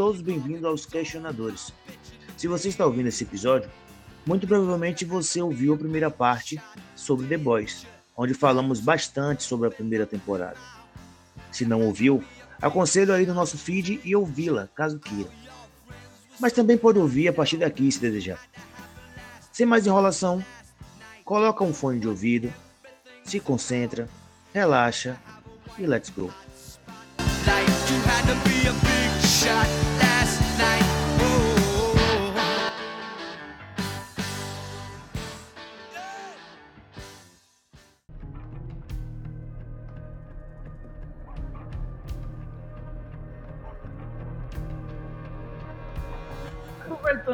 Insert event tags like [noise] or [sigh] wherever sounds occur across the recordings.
Todos bem-vindos aos Questionadores. Se você está ouvindo esse episódio, muito provavelmente você ouviu a primeira parte sobre The Boys, onde falamos bastante sobre a primeira temporada. Se não ouviu, aconselho aí no nosso feed e ouvi-la, caso queira. Mas também pode ouvir a partir daqui se desejar. Sem mais enrolação, coloca um fone de ouvido, se concentra, relaxa e let's go.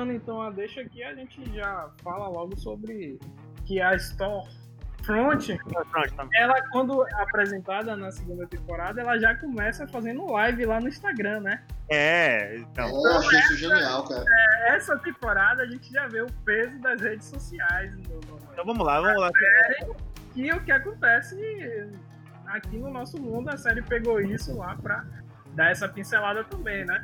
Aproveitando então a deixa aqui, a gente já fala logo sobre que a Store Front, ela quando apresentada na segunda temporada, ela já começa fazendo live lá no Instagram, né? É, então. Eu achei isso genial, cara. É, essa temporada a gente já vê o peso das redes sociais. No, então vamos lá, vamos lá. Série, e o que acontece aqui no nosso mundo, a série pegou isso lá pra dar essa pincelada também, né?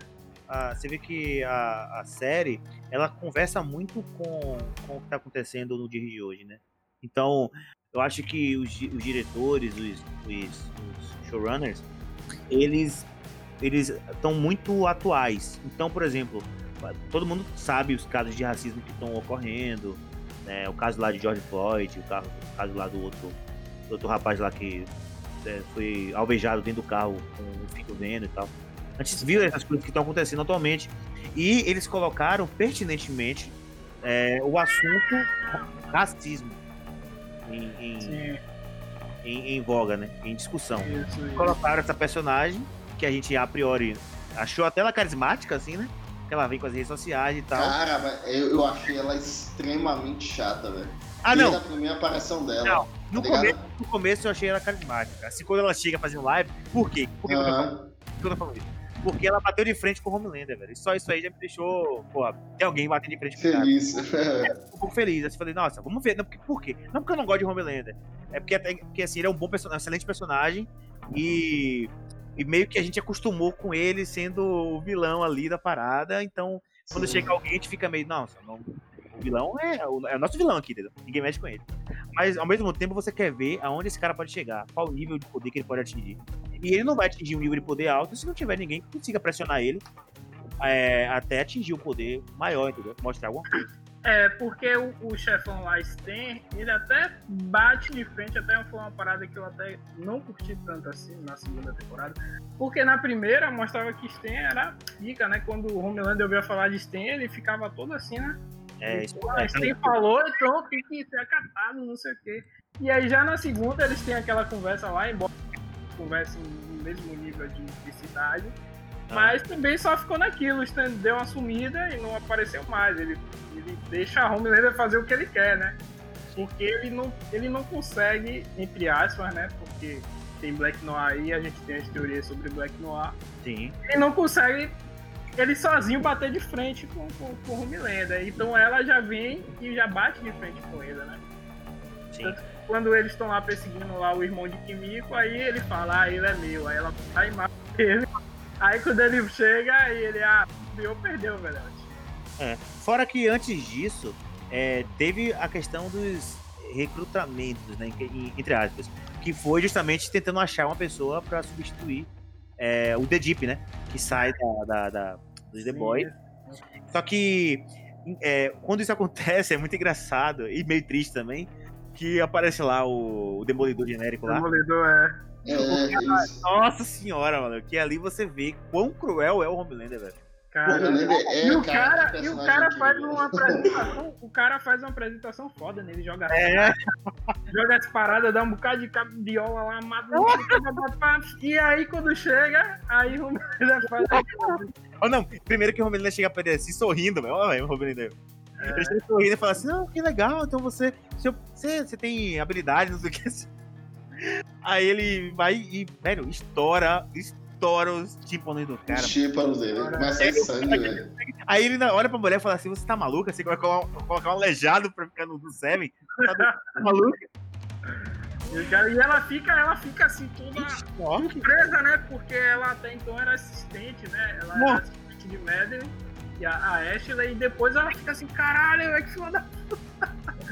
Ah, você vê que a, a série ela conversa muito com, com o que está acontecendo no dia de hoje, né? Então, eu acho que os, os diretores, os, os, os, showrunners, eles eles estão muito atuais. Então, por exemplo, todo mundo sabe os casos de racismo que estão ocorrendo, né? O caso lá de George Floyd, o caso, o caso lá do outro, do outro rapaz lá que é, foi alvejado dentro do carro com o filho vendo e tal. A gente viu essas coisas que estão acontecendo atualmente. E eles colocaram pertinentemente é, o assunto racismo em, em, em, em, voga, né? Em discussão. Isso, isso. Colocaram essa personagem, que a gente a priori achou até ela carismática, assim, né? Que ela vem com as redes sociais e tal. Cara, eu, eu achei ela extremamente chata, velho. Ah, Desde não. a primeira aparição dela. Não, no, tá começo, no começo eu achei ela carismática. Assim, quando ela chega fazendo live, por quê? Por que, uhum. eu, tô falando? Por que eu tô falando isso? Porque ela bateu de frente com o Homelander, velho. E só isso aí já me deixou, porra, tem alguém batendo de frente com Feliz. É, um pouco feliz. Eu falei, nossa, vamos ver. Não, porque, por quê? Não porque eu não gosto de Homelander. É porque, porque assim, ele é um bom personagem, um excelente personagem. E, e meio que a gente acostumou com ele sendo o vilão ali da parada. Então, quando Sim. chega alguém, a gente fica meio, nossa, não, vilão é o, é o nosso vilão aqui, entendeu? Ninguém mexe com ele. Mas ao mesmo tempo você quer ver aonde esse cara pode chegar, qual o nível de poder que ele pode atingir. E ele não vai atingir um nível de poder alto se não tiver ninguém que consiga pressionar ele é, até atingir um poder maior, entendeu? Mostrar alguma coisa. É, porque o, o chefão lá, Sten, ele até bate de frente, até foi uma parada que eu até não curti tanto assim na segunda temporada. Porque na primeira mostrava que Sten era pica, né? Quando o Homelander ouvia falar de Sten, ele ficava todo assim, né? É, isso ah, Sten falou, então tem que ser acatado, não sei o quê. E aí já na segunda eles têm aquela conversa lá, embora conversa no mesmo nível de, de cidade. Ah. Mas também só ficou naquilo, o Stan deu uma sumida e não apareceu mais. Ele, ele deixa a Homelander fazer o que ele quer, né? Porque ele não, ele não consegue, entre aspas, né? Porque tem Black Noir aí, a gente tem as teorias sobre Black Noir. Sim. Ele não consegue ele sozinho bater de frente com, com, com o Homelander. Então ela já vem e já bate de frente com ele, né? Sim. Tanto quando eles estão lá perseguindo lá o irmão de Kimiko, aí ele fala, ah, ele é meu. Aí ela vai e mata ele. Aí quando ele chega, aí ele, ah, eu perdeu, velho. É. Fora que antes disso, é, teve a questão dos recrutamentos, né, entre aspas, que foi justamente tentando achar uma pessoa para substituir é, o The Deep, né, que sai da, da, da dos The Boys. Só que é, quando isso [laughs] acontece é muito engraçado e meio triste também, que aparece lá o, o Demolidor genérico lá. Demolidor, é. É, Nossa senhora, mano, que ali você vê quão cruel é o Homelander, velho. Cara, é, e o cara, e o cara faz uma [laughs] apresentação, o cara faz uma apresentação foda, né? Ele joga é. joga as paradas, dá um bocado de cabiola lá, mata [laughs] e aí quando chega, aí o Homelander [laughs] faz Oh, não, primeiro que o Homelander chega pra ele assim, sorrindo, velho. Olha, o Homelander. É. Ele chega sorrindo e fala assim, não, que legal, então você, você, você tem habilidade, não sei o que. Aí ele vai e, velho, estoura, estoura os tímpanos do cara. Os tímpanos dele, começa a sair sangue, velho. Aí ele olha pra mulher e fala assim: Você tá maluca? Você vai colocar um aleijado pra ficar no, no Seven? Tá, [laughs] maluca? E ela fica, ela fica assim, toda surpresa, né? Porque ela até então era assistente, né? Ela era assistente de Madeline e a, a Ashley, e depois ela fica assim, caralho, é que filha da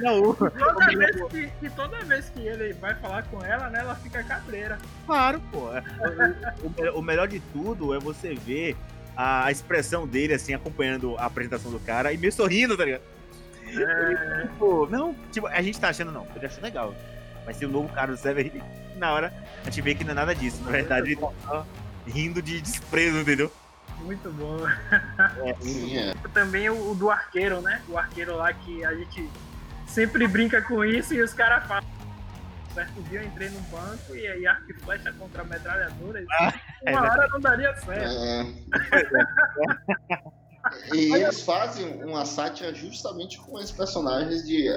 Não, o- Toda vez que, e toda vez que ele vai falar com ela, né, ela fica cabreira. Claro, pô. É, O, o- o- melhor de tudo é você ver a expressão dele, assim, acompanhando a apresentação do cara e meio sorrindo, tá ligado? É, Pô, não, tipo, a gente tá achando, não, ele achou legal. Vai ser o novo cara do Seven na hora a gente vê que não é nada disso. Na verdade, ele tá rindo de desprezo, entendeu? muito bom. Sim, é. Também o, o do arqueiro, né? O arqueiro lá que a gente sempre brinca com isso e os caras falam. Certo dia eu entrei no banco e aí arco e flecha contra metralhadora. é Uma hora não daria certo. É. [laughs] E eles fazem uma sátira justamente com esses personagens de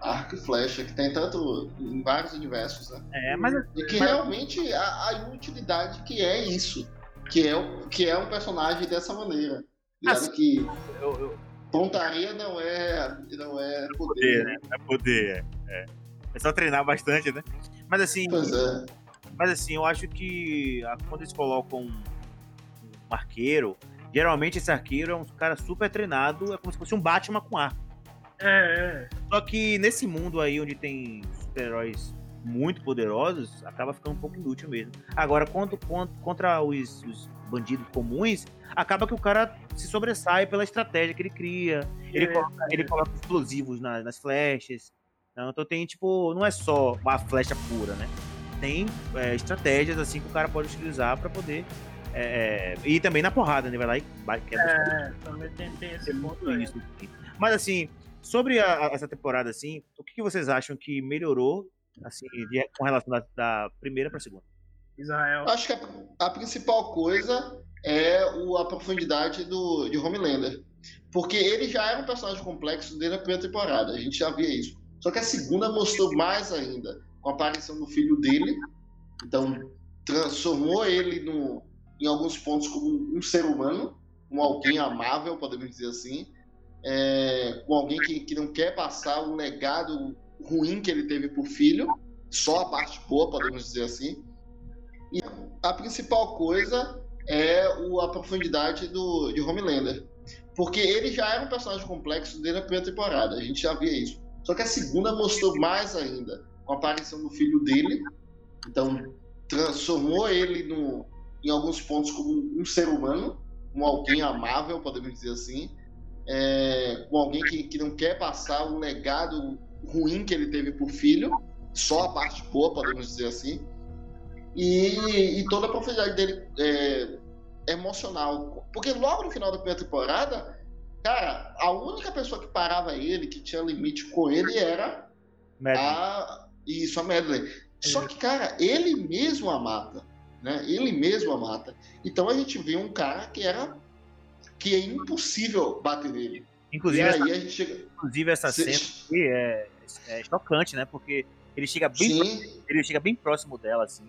arco e flecha, que tem tanto em vários universos, né? É, mas E que realmente a, a inutilidade que é isso. Que é, o- que é um personagem dessa maneira. Assim, que eu, eu, pontaria não é, não é poder, poder. né? É poder, é. É só treinar bastante, né? Mas assim, Pois é. mas assim, eu acho que ah, quando eles colocam um, um arqueiro, geralmente esse arqueiro é um cara super treinado, é como se fosse um Batman com arco. É, é. Só que nesse mundo aí onde tem super-heróis muito poderosos, acaba ficando um pouco inútil mesmo. Agora, quando, quando- contra os, os bandidos comuns, acaba que o cara se sobressai pela estratégia que ele cria. Ele, É, coloca, ele coloca explosivos na- nas flechas. Então, então tem, tipo, não é só uma flecha pura, né? Tem é, estratégias assim que o cara pode utilizar pra poder. é, é, e também na porrada, né? Vai lá e ba- quebra É, também tem, tem esse ponto muito aí. isso. Mas assim, sobre a- essa temporada, assim, o que, que vocês acham que melhorou, assim, com relação da, da primeira pra segunda? Israel. Acho que a, a principal coisa é o, a profundidade do, de Homelander. Porque ele já era um personagem complexo desde a primeira temporada, a gente já via isso. Só que a segunda mostrou mais ainda, com a aparição do filho dele. Então, transformou ele no, em alguns pontos como um ser humano, como alguém amável, podemos dizer assim. É, com alguém que, que não quer passar o legado ruim que ele teve pro filho, só a parte boa, podemos dizer assim. E a principal coisa é o, a profundidade do, de Homelander. Porque ele já era um personagem complexo desde a primeira temporada, a gente já via isso. Só que a segunda mostrou mais ainda, com a aparição do filho dele. Então, transformou ele no, em alguns pontos como um ser humano, como alguém amável, podemos dizer assim. É, com alguém que, que não quer passar o legado ruim que ele teve pro filho, só a parte boa, podemos dizer assim. E, e toda a profundidade dele é, emocional. Porque logo no final da primeira temporada, cara, a única pessoa que parava ele, que tinha limite com ele, era Médio. a. Isso, a Medley. Só que, cara, ele mesmo a mata. Né? Ele mesmo a mata. Então a gente vê um cara que era. que é impossível bater nele. E Inclusive, aí essa, a gente chega. inclusive essa cena aqui é, é chocante, né? Porque ele chega bem, Sim, ele chega bem próximo dela, assim.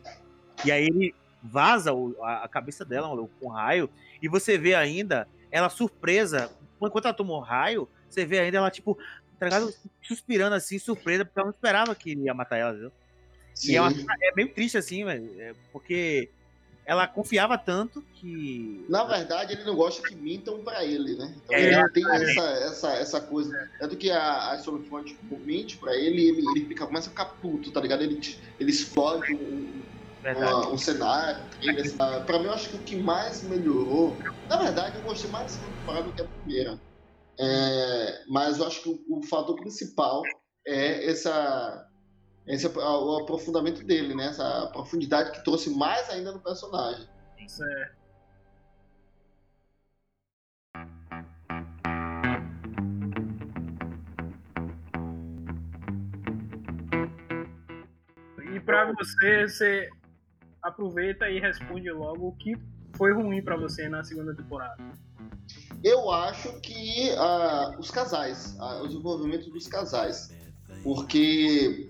E aí ele vaza o- a, a cabeça dela com um raio. E você vê ainda ela surpresa. Enquanto ela tomou raio, você vê ainda ela, tipo, tá ligado? suspirando assim, surpresa, porque ela não esperava que ele ia matar ela, entendeu? sim. E é, uma, é meio triste, assim, velho, é, porque ela confiava tanto que. Na verdade, ele não gosta que mintam pra ele, né? Então É, ele tem essa, essa, essa coisa. É do que a, a Solufonte mente pra ele, ele, ele fica, começa a ficar puto, tá ligado? Ele, ele explode um. Uma- um cenário. Assim, pra mim, eu acho que o que mais melhorou. Na verdade, eu gostei mais segunda temporada do que a primeira. É, mas eu acho que o, o fator principal é essa. Esse é o aprofundamento dele, né? Essa profundidade que trouxe mais ainda no personagem. Certo. E pra você, você aproveita e responde logo o que foi ruim pra você na segunda temporada. Eu acho que ah, os casais, ah, o desenvolvimento dos casais. Porque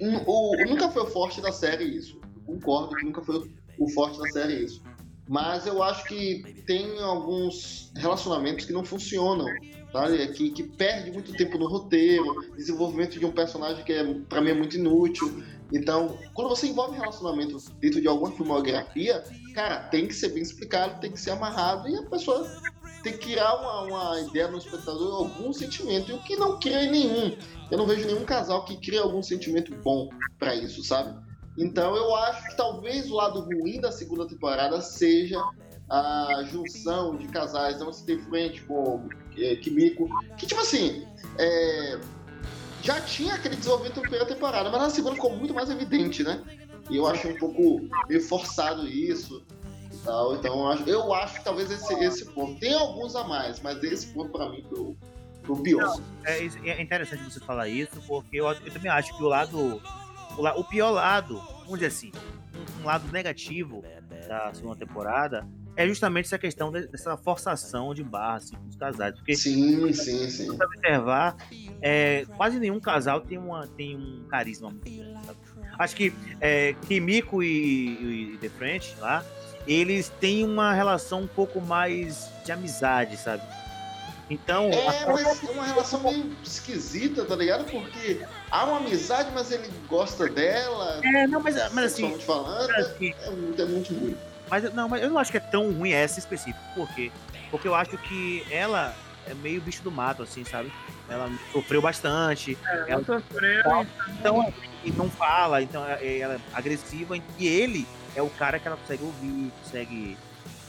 um, o- nunca foi o forte da série isso. Concordo que nunca foi o forte da série isso. Mas eu acho que tem alguns relacionamentos que não funcionam, sabe? Que, que perde muito tempo no roteiro, desenvolvimento de um personagem que é, pra mim é muito inútil. Então, quando você envolve relacionamento dentro de alguma filmografia, cara, tem que ser bem explicado, tem que ser amarrado e a pessoa tem que criar uma, uma ideia no espectador, algum sentimento. E o que não cria nenhum. Eu não vejo nenhum casal que cria algum sentimento bom para isso, sabe? Então eu acho que talvez o lado ruim da segunda temporada seja a junção de casais, não se tem frente com é, Kimiko, que tipo assim, é, já tinha aquele desenvolvimento primeira temporada, mas na segunda ficou muito mais evidente, né? E eu acho um pouco meio forçado isso. Tal, então eu acho, eu acho que talvez esse, esse ponto. Tem alguns a mais, mas esse ponto para mim foi o, foi o pior. É, é, interessante você falar isso, porque eu, eu também acho que o lado. O, o pior lado, vamos dizer assim, um lado negativo da segunda temporada é justamente essa questão dessa forçação de barra assim, com os casais. Porque sim, sim, sim. Se observar, é, quase nenhum casal tem, uma, tem um carisma muito grande. Sabe? Acho que é, Kimiko e, e The French lá, eles têm uma relação um pouco mais de amizade, sabe? Então. É, mas é uma relação meio esquisita, tá ligado? Porque há uma amizade, mas ele gosta dela. É, não, mas, mas assim. Falando, assim, é, muito, é muito ruim. Mas, não, mas eu não acho que é tão ruim essa específica. Por quê? Porque eu acho que ela é meio bicho do mato, assim, sabe? Ela sofreu bastante. É, ela sofreu, então, então, e não fala, então é, ela é agressiva. E ele é o cara que ela consegue ouvir, consegue.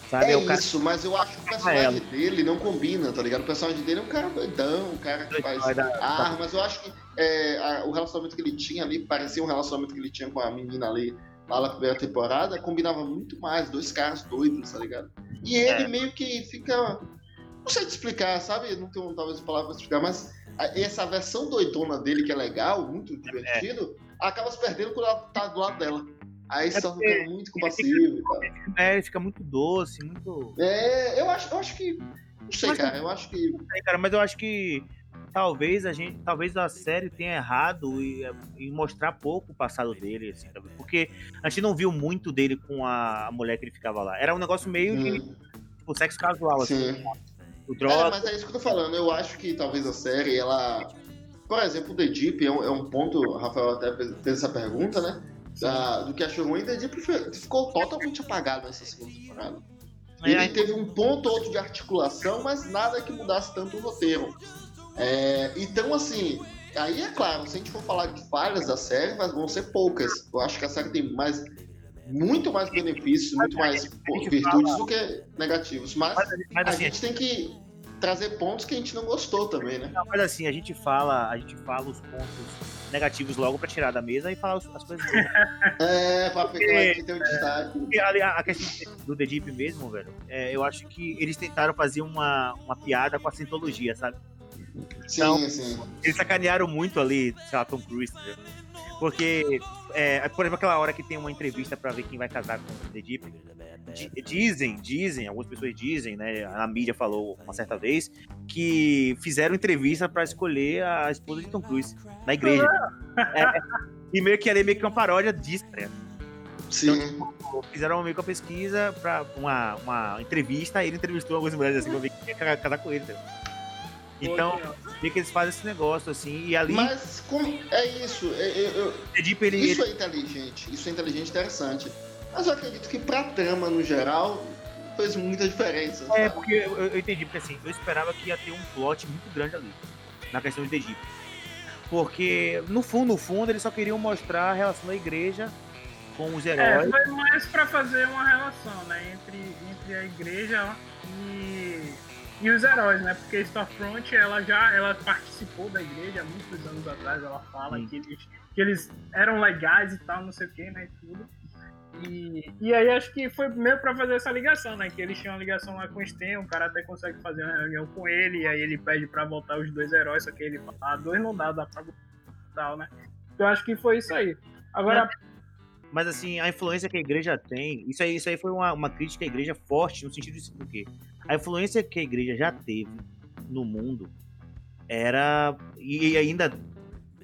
Sabe? É, é cara... isso, mas eu acho que o personagem dele não combina, tá ligado? O personagem dele é um cara doidão, um cara que faz armas. Eu acho que é, a, o relacionamento que ele tinha ali parecia um relacionamento que ele tinha com a menina ali lá na primeira temporada, combinava muito mais, dois caras doidos, tá ligado? E ele é. meio que fica. Não sei te explicar, sabe? Não tenho talvez palavras pra explicar, mas essa versão doidona dele, que é legal, muito divertido, é. acaba se perdendo quando ela tá do lado dela. Aí é só fica muito compassivo. É, ele fica muito doce, muito. É, eu acho, eu acho que. Não sei, mas, cara, eu acho que. Não sei, cara, mas eu acho que talvez a gente, talvez a série tenha errado e, e mostrar pouco o passado dele, assim, porque a gente não viu muito dele com a, mulher que ele ficava lá. Era um negócio meio hum. de tipo, sexo casual, assim. Sim. O droga... É, mas é isso que eu tô falando. Eu acho que talvez a série, ela. Por exemplo, o The Deep é um, é um ponto, o Rafael até fez essa pergunta, né? Da, do que achou ruim, The Deep ficou totalmente apagado nessa segunda temporada. É, ele teve um ponto ou outro de articulação, mas nada que mudasse tanto o roteiro. É, então, assim, aí é claro, se a gente for falar de falhas da série, mas vão ser poucas. Eu acho que a série tem mais muito mais benefícios, muito mais virtudes do que negativos. Mas, mas assim, a gente tem que trazer pontos que a gente não gostou também, né? Não, mas assim, a gente fala, a gente fala os pontos negativos logo para tirar da mesa e falar as coisas boas. é, pra pegar aqui tem um destaque. A, a questão do The Deep mesmo, velho, é, eu acho que eles tentaram fazer uma, uma piada com a cientologia, sabe? Sim, então, sim. Eles sacanearam muito ali, sei lá, Tom Cruise, entendeu? Porque, é, por exemplo, aquela hora que tem uma entrevista para ver quem vai casar com o The Deep, dizem, dizem, algumas pessoas dizem, né? A mídia falou uma certa vez que fizeram entrevista para escolher a esposa de Tom Cruise na igreja. [laughs] é, e meio que ali meio que uma paródia disso, né? Sim. Então, tipo, fizeram meio que uma pesquisa para uma, uma entrevista, e ele entrevistou algumas mulheres assim pra ver quem ia casar com ele, entendeu? Então, vê que eles fazem esse negócio, assim, e ali. Mas como é isso? É, é, eu, eu, ele, isso é inteligente, isso é inteligente interessante. Mas eu acredito que pra trama no geral fez muita diferença. É, sabe? porque eu, eu, entendi, porque assim, eu esperava que ia ter um plot muito grande ali, na questão do Egito. Porque, no fundo, no fundo, eles só queriam mostrar a relação da igreja com os é, heróis. É, foi mais pra fazer uma relação, né, entre, entre a igreja e e os heróis, né? Porque Stormfront, ela já ela participou da igreja há muitos anos atrás, ela fala que eles, que eles eram legais e tal, não sei o que, né? E tudo. E, e aí acho que foi meio pra fazer essa ligação, né? Que eles tinham uma ligação lá com o Sten, o cara até consegue fazer uma reunião com ele, e aí ele pede pra voltar os dois heróis, só que ele fala, ah, dois não dá, dá pra tal, né? Então acho que foi isso aí. Agora. Mas assim, a influência que a igreja tem, isso aí, isso aí foi uma, uma crítica à igreja forte, no sentido de porque a influência que a igreja já teve no mundo era e ainda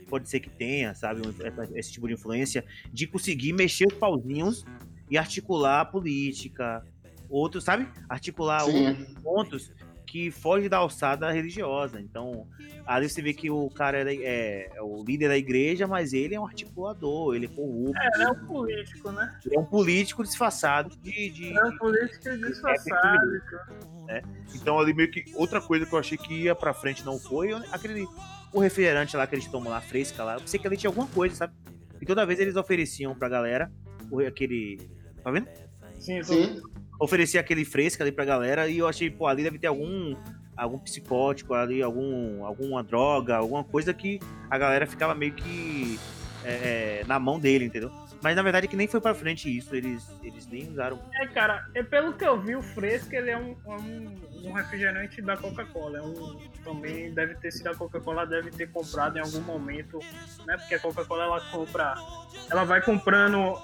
pode ser que tenha, sabe, esse tipo de influência de conseguir mexer os pauzinhos e articular a política, outros, sabe, articular Sim. outros pontos que foge da alçada religiosa. Então, ali você vê que o cara é, é, o líder da igreja, mas ele é um articulador, ele é corrupto. É, ele é um político, né? Ele é um político disfarçado de. de é um político disfarçado. É. Então, ali meio que. Outra coisa que eu achei que ia pra frente não foi aquele. O refrigerante lá que eles tomam lá, fresca lá. Eu pensei que ali tinha alguma coisa, sabe? E toda vez eles ofereciam pra galera aquele. Tá vendo? Sim, sim oferecia aquele fresco ali pra galera e eu achei, pô, ali deve ter algum algum psicótico ali, algum, alguma droga, alguma coisa que a galera ficava meio que é, é na mão dele, entendeu? Mas na verdade que nem foi pra frente isso, eles, eles nem usaram. É, cara, é pelo que eu vi, o fresco ele é um, um, um refrigerante da Coca-Cola. É um, também deve ter sido a Coca-Cola, deve ter comprado em algum momento, né? Porque a Coca-Cola ela compra, ela vai comprando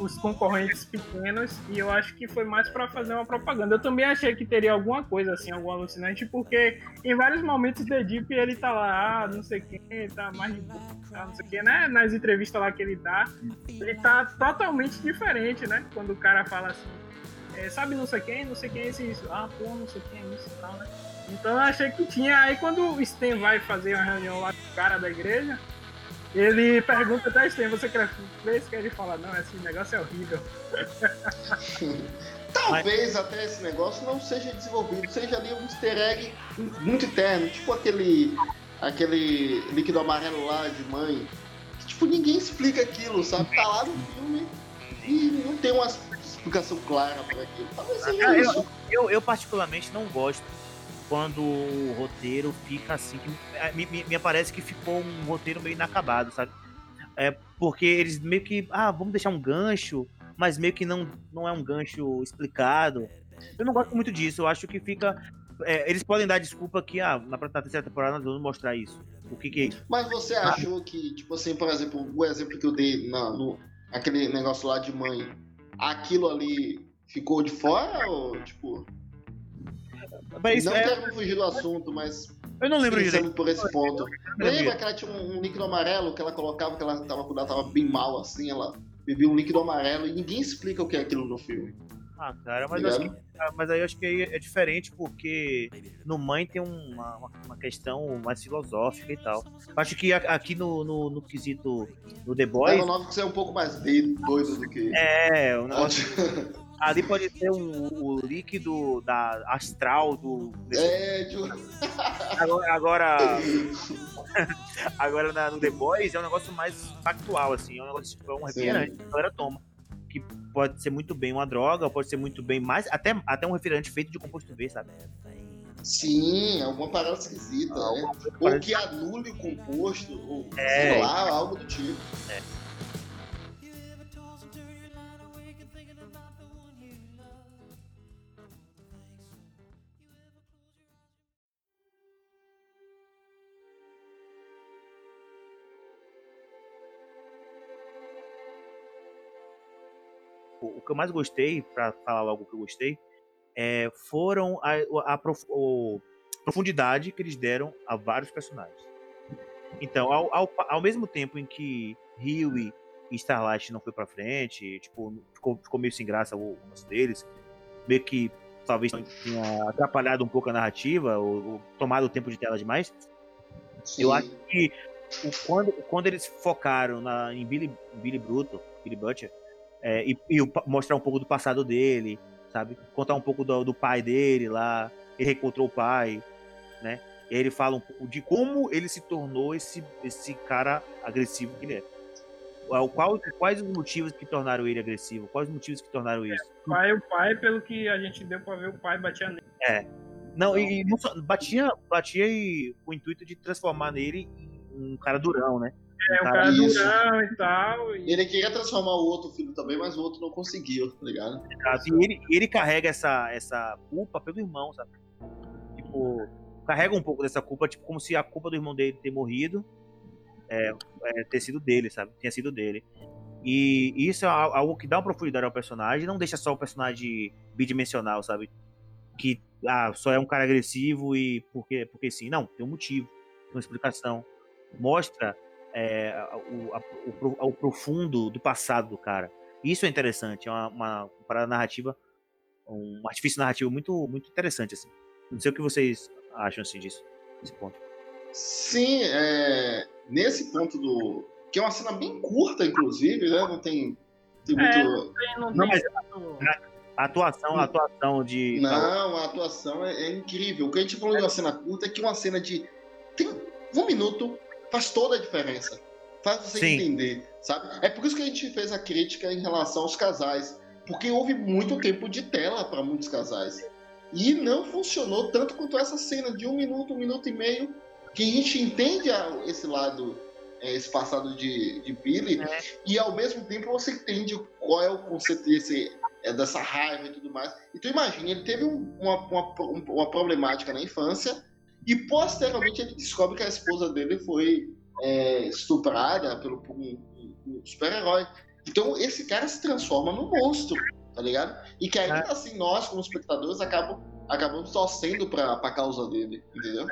os concorrentes pequenos e eu acho que foi mais para fazer uma propaganda. Eu também achei que teria alguma coisa assim, algum alucinante, porque em vários momentos do Deep ele tá lá, ah, não sei quem, tá mais de boa, tá, não sei quem, né? Nas entrevistas lá que ele tá, ele tá totalmente diferente, né? Quando o cara fala assim, é, sabe não sei quem, não sei quem é esse isso. Ah, pô, não sei quem é isso e tal, né? Então eu achei que tinha. Aí quando o Sten vai fazer uma reunião lá com o cara da igreja, ele pergunta até Sten, você quer isso? Que ele fala, não, esse negócio é horrível. [laughs] Talvez Mas... até esse negócio não seja desenvolvido, seja ali um easter egg muito interno, tipo aquele aquele líquido amarelo lá de mãe, tipo, ninguém explica aquilo, sabe? Tá lá no filme e não tem uma explicação clara para aquilo. Talvez seja ah, isso. Eu, eu, eu, particularmente não gosto quando o roteiro fica assim. Me, me, me parece que ficou um roteiro meio inacabado, sabe? É porque eles meio que. Ah, vamos deixar um gancho, mas meio que não, não é um gancho explicado. Eu não gosto muito disso. Eu acho que fica. É, eles podem dar desculpa que ah, na, na terceira temporada nós vamos mostrar isso. O que, que é isso? Mas você achou que, tipo assim, por exemplo, o exemplo que eu dei na, no aquele negócio lá de mãe, aquilo ali ficou de fora ou tipo. Mas não é... quero fugir do assunto, mas. Eu não lembro direito. por esse ponto. Lembra que ela tinha um, um, líquido amarelo que ela colocava, que ela tava, ela tava bem mal assim, ela bebia um líquido amarelo e ninguém explica o que é aquilo no filme. Ah, cara, mas, acho que, ah, mas aí eu acho que é diferente porque no Mãe tem uma, uma questão mais filosófica e tal. Acho que aqui no, no, no quesito no The Boys. É, o que você é um pouco mais doido do que. É, o negócio. Ali pode ser o, o, líquido da astral do. É, de... agora, agora, [laughs] [laughs] agora no The Boys é um negócio mais factual, assim, é um negócio tipo, é um refrigerante, a galera toma que pode ser muito bem uma droga, pode ser muito bem mais, até, até um refrigerante feito de composto V, sabe? Sim, alguma parada esquisita, né? Ou que anule o composto, ou é. sei lá, algo do tipo. É. que eu mais gostei, para falar logo o que eu gostei, é, foram a, a, a, profundidade que eles deram a vários personagens. Então, ao, ao, ao mesmo tempo em que Huey e Starlight não foi para frente, tipo, ficou, ficou, meio sem graça o lance deles, meio que talvez tenha atrapalhado um pouco a narrativa, ou, ou tomado o tempo de tela demais. Sim. Eu acho que o, quando, quando eles focaram na, em Billy, Billy Bruto, Billy Butcher, é, e, e, mostrar um pouco do passado dele, sabe? Contar um pouco do, do pai dele lá, ele reencontrou o pai, né? E aí ele fala um pouco de como ele se tornou esse, esse cara agressivo que ele é. Qual, quais os motivos que tornaram ele agressivo? Quais os motivos que tornaram isso? É, o pai, o pai, pelo que a gente deu pra ver, o pai batia nele. É. Não, e não só, batia, batia e, com o intuito de transformar nele um cara durão, né? É, o cara isso. durão e tal. E... Ele queria transformar o outro filho também, mas o outro não conseguiu, tá ligado? E ele, ele carrega essa, essa culpa pelo irmão, sabe? Tipo, carrega um pouco dessa culpa, tipo, como se a culpa do irmão dele ter morrido é, é, ter sido dele, sabe? Tinha sido dele. E isso é algo que dá uma profundidade ao personagem, não deixa só o personagem bidimensional, sabe? Que ah, só é um cara agressivo e porque, porque sim. Não, tem um motivo, tem uma explicação. Mostra é, o, a, o, o, profundo do passado do cara. Isso é interessante, é uma, uma parada narrativa, um artifício narrativo muito, muito interessante, assim. Não sei o que vocês acham assim disso, nesse ponto. Sim, é, nesse ponto do. Que é uma cena bem curta, inclusive, né? Não tem, tem É, muito. Não, mas- A atuação, a atuação de. Não, a atuação é, é incrível. O que a gente falou de uma cena curta é que uma cena de. Tem um minuto faz toda a diferença. Faz você Sim. entender, sabe? É por isso que a gente fez a crítica em relação aos casais. Porque houve muito tempo de tela para muitos casais. E não funcionou tanto quanto essa cena de um minuto, um minuto e meio, que a gente entende esse lado, é, esse passado de, de Billy, É. e ao mesmo tempo você entende qual é o conceito desse, é, dessa raiva e tudo mais. Então imagine, ele teve um- uma, uma, um- uma problemática na infância e posteriormente ele descobre que a esposa dele foi é, estuprada pelo, um, um- super-herói. Então esse cara se transforma num monstro, tá ligado? E que ainda assim nós, como espectadores, acabam, acabamos torcendo pra, pra causa dele, entendeu?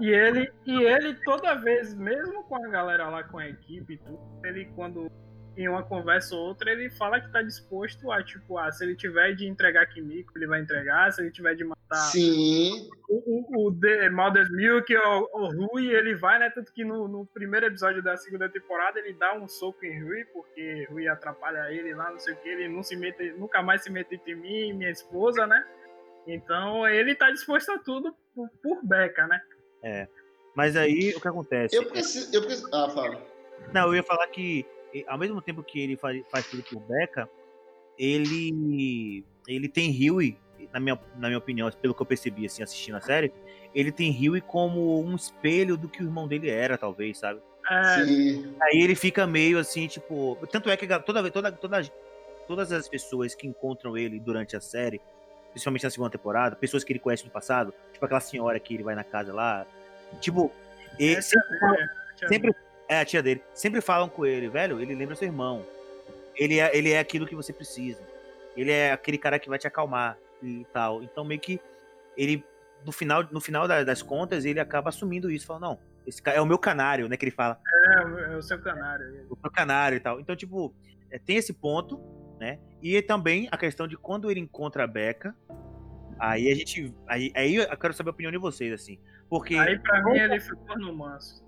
E ele, e ele toda vez, mesmo com a galera lá, com a equipe e tudo, ele quando em uma conversa ou outra, ele fala que tá disposto a, tipo, ah, se ele tiver de entregar Kimiko, ele vai entregar, se ele tiver de matar Sim, o, o, o The Mother's Milk ou o Rui, ele vai, né? Tanto que no, no primeiro episódio da segunda temporada ele dá um soco em Rui, porque Rui atrapalha ele lá, não sei o que, ele não se mete, nunca mais se mete entre mim e minha esposa, né? Então ele tá disposto a tudo por, por Becca, né? Mas aí o que acontece? eu preciso. Eu preciso ah, fala. Não, eu ia falar que ao mesmo tempo que ele faz, faz tudo por Becca, ele ele tem Huey, na minha, na minha opinião, pelo que eu percebi assim assistindo a série, ele tem Huey como um espelho do que o irmão dele era, talvez, sabe? É, Sim. Aí ele fica meio assim, tipo, tanto é que toda vez toda, toda todas as pessoas que encontram ele durante a série, principalmente na segunda temporada, pessoas que ele conhece no passado, tipo aquela senhora que ele vai na casa lá, tipo, e essa- é, sempre é a tia dele. Sempre falam com ele, velho. Ele lembra seu irmão. Ele é, ele é aquilo que você precisa. Ele é aquele cara que vai te acalmar e tal. Então meio que ele no final, no final da- das contas ele acaba assumindo isso, falando não, esse cara é o meu canário, né? Que ele fala, é, o- é o seu canário. o meu canário e tal. Então tipo é, tem esse ponto, né? E também a questão de quando ele encontra a Becca. Aí a gente, aí, aí eu quero saber a opinião de vocês assim, porque Aí pra mim ele ficou no manso.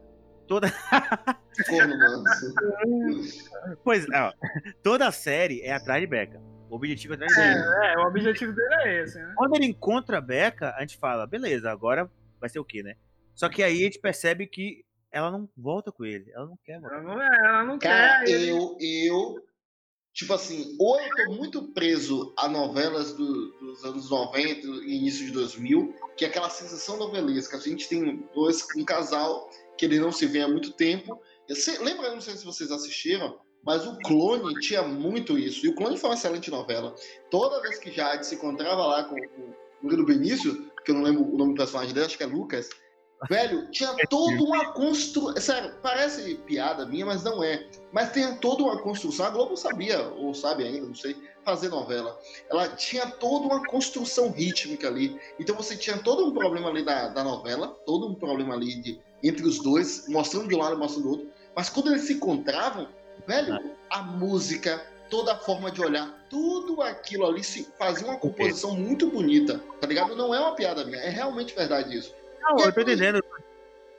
[laughs] Corno manso. Pois, ó, toda a série é atrás de Becca. O objetivo é atrás de Becca. É, o objetivo dele é esse, né? Quando ele encontra a Becca, a gente fala, beleza, agora vai ser o quê, né? Só que aí a gente percebe que ela não volta com ele. Ela não quer voltar. Ela não, é, ela não Cara, quer. ele- eu, eu, tipo assim, ou eu tô muito preso a novelas do- dos anos 90 e início de 2000, que é aquela sensação novelesca. A gente tem dois, um casal que ele não se vê há muito tempo. Sei- lembra, não sei se vocês assistiram, mas o Clone tinha muito isso. E o Clone foi uma excelente novela. Toda vez que Jade se encontrava lá com, com o Murilo Benício, que eu não lembro o nome do personagem dele, acho que é Lucas, Velho, tinha toda uma construção. Sério, parece piada minha, mas não é. Mas tem toda uma construção. A Globo sabia, ou sabe ainda, não sei, fazer novela. Ela tinha toda uma construção rítmica ali. Então você tinha todo um problema ali da, da novela, todo um problema ali de, entre os dois, mostrando de um lado e mostrando do outro. Mas quando eles se encontravam, velho, a música, toda a forma de olhar, tudo aquilo ali se fazia uma composição muito bonita, tá ligado? Não é uma piada minha, é realmente verdade isso. Não, eu tô entendendo.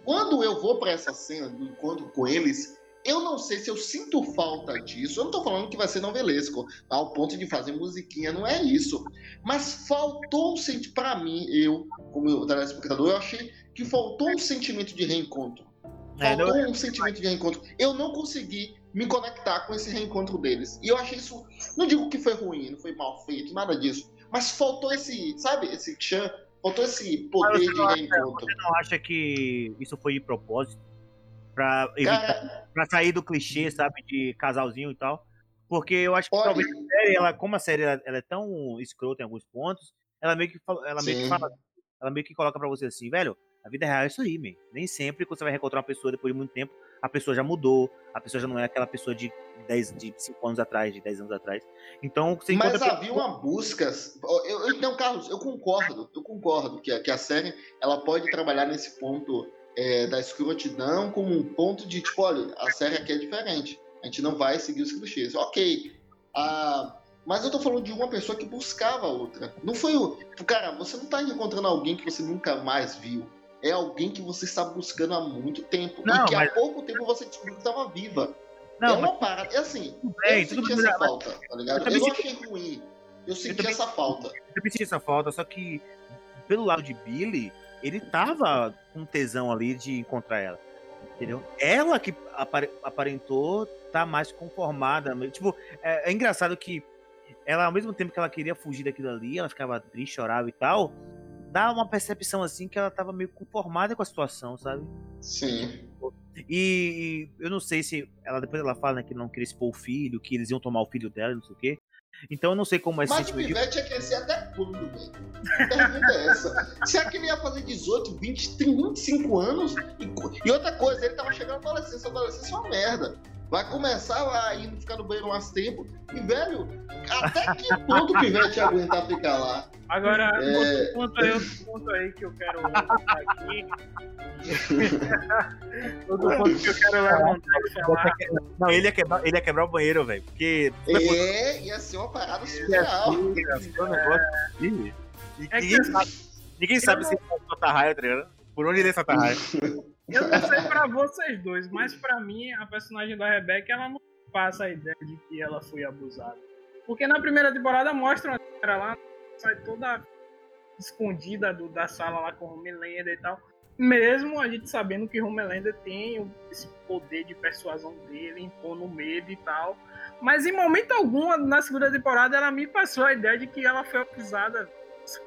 Quando eu vou pra essa cena do encontro com eles, eu não sei se eu sinto falta disso. Eu não tô falando que vai ser novelesco, ao ponto de fazer musiquinha, não é isso. Mas faltou um sentimento, pra mim, eu, como telespectador, eu achei que faltou um sentimento de reencontro. É, Faltou não- um sentimento de reencontro. Eu não consegui me conectar com esse reencontro deles. E eu achei isso. Não digo que foi ruim, não foi mal feito, nada disso. Mas faltou esse, sabe, esse chan, faltou esse poder de acha- reencontro. Você não acha que isso foi de propósito? Pra, evitar, pra sair do clichê, sabe, de casalzinho e tal? Porque eu acho que olha, talvez a série, ela, como a série ela, ela é tão escrota em alguns pontos, ela meio que, ela meio que fala, ela meio que coloca pra você assim, velho, a vida real é isso aí, man. Nem sempre quando você vai reencontrar uma pessoa depois de muito tempo, a pessoa já mudou, a pessoa já não é aquela pessoa de 10, de 5 anos atrás, de 10 anos atrás. Então, você Mas havia uma busca. Eu, eu, não, Carlos, eu concordo, eu concordo que a, que a série ela pode trabalhar nesse ponto é, da escrotidão como um ponto de tipo, olha, a série aqui é diferente. A gente não vai seguir os clichês. Ok. A, Mas eu tô falando de uma pessoa que buscava outra. Não foi o. Cara, você não tá encontrando alguém que você nunca mais viu. É alguém que você está buscando há muito tempo. Não, e que mas- há pouco tempo você descobriu que estava viva. é Não, uma mas parada. É assim, bem, eu senti essa mas- falta, tá ligado? eu Eu não senti- achei ruim. Eu senti também- essa falta. eu senti essa falta, só que pelo lado de Billy, ele tava com tesão ali de encontrar ela. Entendeu? Ela que apare- aparentou tá mais conformada. Tipo, é, é engraçado que ela, ao mesmo tempo que ela queria fugir daquilo ali, ela ficava triste, chorava e tal, dá uma percepção assim que ela tava meio conformada com a situação, sabe? Sim. E, e eu não sei se ela depois ela fala né, que não queria expor o filho, que eles iam tomar o filho dela, não sei o quê. Então eu não sei como é esse Mas o Pivete ia crescer até quando, velho? A pergunta é essa. Será que ele ia fazer 18, 20, 30, 25 anos? E, e outra coisa, ele tava chegando na adolescência. A adolescência é uma merda. Vai começar a ir ficar no banheiro mais tempo. E, velho, até que ponto o Pivete ia aguentar ficar lá? Agora, É. outro ponto aí, outro ponto aí que eu quero levantar aqui. outro ponto que eu quero levantar falar. Não, ele ia quebrar, ele ia quebrar o banheiro, velho. Porque. É, ia ser uma parada surreal. Um negócio e É que ninguém sabe, ninguém sabe se ele soltar raio, tá ligado? Por onde ele ia soltar raio. Eu não sei pra [laughs] vocês dois, mas pra mim, a personagem da Rebecca, ela não passa a ideia de que ela foi abusada. Porque na primeira temporada mostra ela lá, sai toda escondida do- da sala lá com o Homelander e tal. Mesmo a gente sabendo que o Homelander tem esse poder de persuasão dele, impor no medo e tal. Mas em momento algum, na segunda temporada, ela me passou a ideia de que ela foi abusada.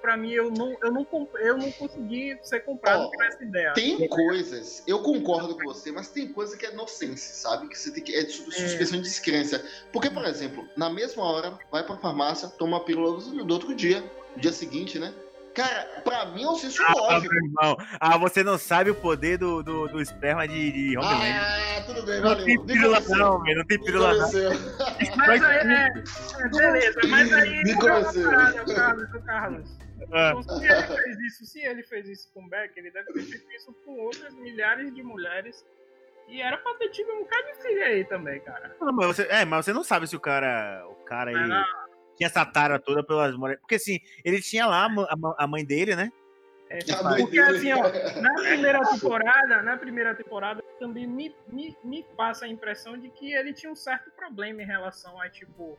Pra mim, eu não, eu não, eu não consegui ser comprado Ó, por essa ideia. Tem coisas, eu concordo com você, mas tem coisa que é inocência, sabe? Que você tem que. É de su- suspensão de descrença. Porque, por exemplo, na mesma hora, vai pra farmácia, toma uma pílula do outro dia, no dia seguinte, né? Cara, pra mim é um senso Ah, lógico. irmão. Ah, você não sabe o poder do, do, do esperma de, de Homelander. Ah, tudo bem, não valeu. tem Me pílula não, velho. Não tem pílula não. Mas aí, é, é, beleza, mas aí Me uma convenceu. parada, o Carlos, o Carlos. Ah, Então, se ele fez isso, se ele fez isso com o Beck, ele deve ter feito isso com outras milhares de mulheres. E era pra ter tido um bocado de filha aí também, cara. não, mas você, é, mas você não sabe se o cara. O cara aí não, tinha essa tara toda pelas mulheres. Porque assim, ele tinha lá a a, mãe dele, né? é, A mãe porque dele. assim, ó, na [laughs] primeira temporada, na primeira temporada, também me, me, me passa a impressão de que ele tinha um certo problema em relação a, tipo,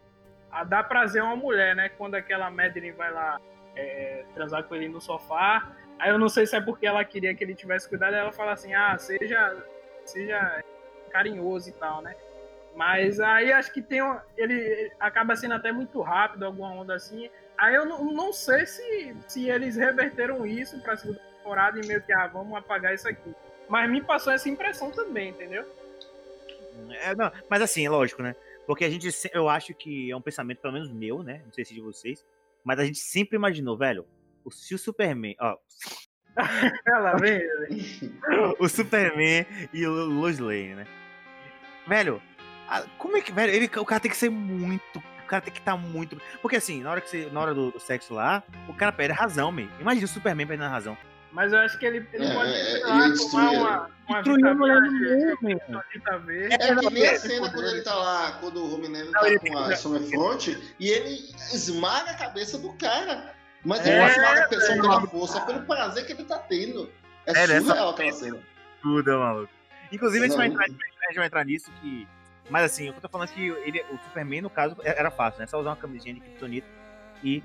a dar prazer a uma mulher, né? Quando aquela Madeline vai lá é, transar com ele no sofá. Aí eu não sei se é porque ela queria que ele tivesse cuidado, ela fala assim, ah, seja, seja carinhoso e tal, né? Mas aí acho que tem um, ele acaba sendo até muito rápido, alguma onda assim. Aí eu não, não sei se, se eles reverteram isso pra segunda temporada e meio que, ah, vamos apagar isso aqui. Mas me passou essa impressão também, entendeu? É, não, mas assim, é lógico, né? Porque a gente, eu acho que é um pensamento, pelo menos meu, né? Não sei se de vocês, mas a gente sempre imaginou, velho, o- se o Superman, ó, [laughs] Ela vem, [laughs] o Superman e o Lois Lane, né? Velho, como é que, velho, ele, o cara tem que ser muito, o cara tem que estar muito, porque assim, na hora que você, na hora do, do sexo lá, o cara perde a razão, meio. Imagina o Superman perdendo a razão. mas eu acho que ele, ele É, pode é, lá, destruir tomar ele. uma, uma vitamina mundo, meu. Vitamina V. É que nem a É, cena quando ele tá lá, quando o Não, tá ele com a Summerfront e ele esmaga a cabeça do cara. Mas É, ele não esmaga a pessoa pela força, pelo prazer que ele tá tendo. É, É, surreal aquela cena. Tudo, maluco. Inclusive, a gente, vai entrar, a gente vai entrar nisso que. Mas assim, o que eu tô falando é que ele, o Superman, no caso, é- era fácil, né? Só usar uma camisinha de kryptonita e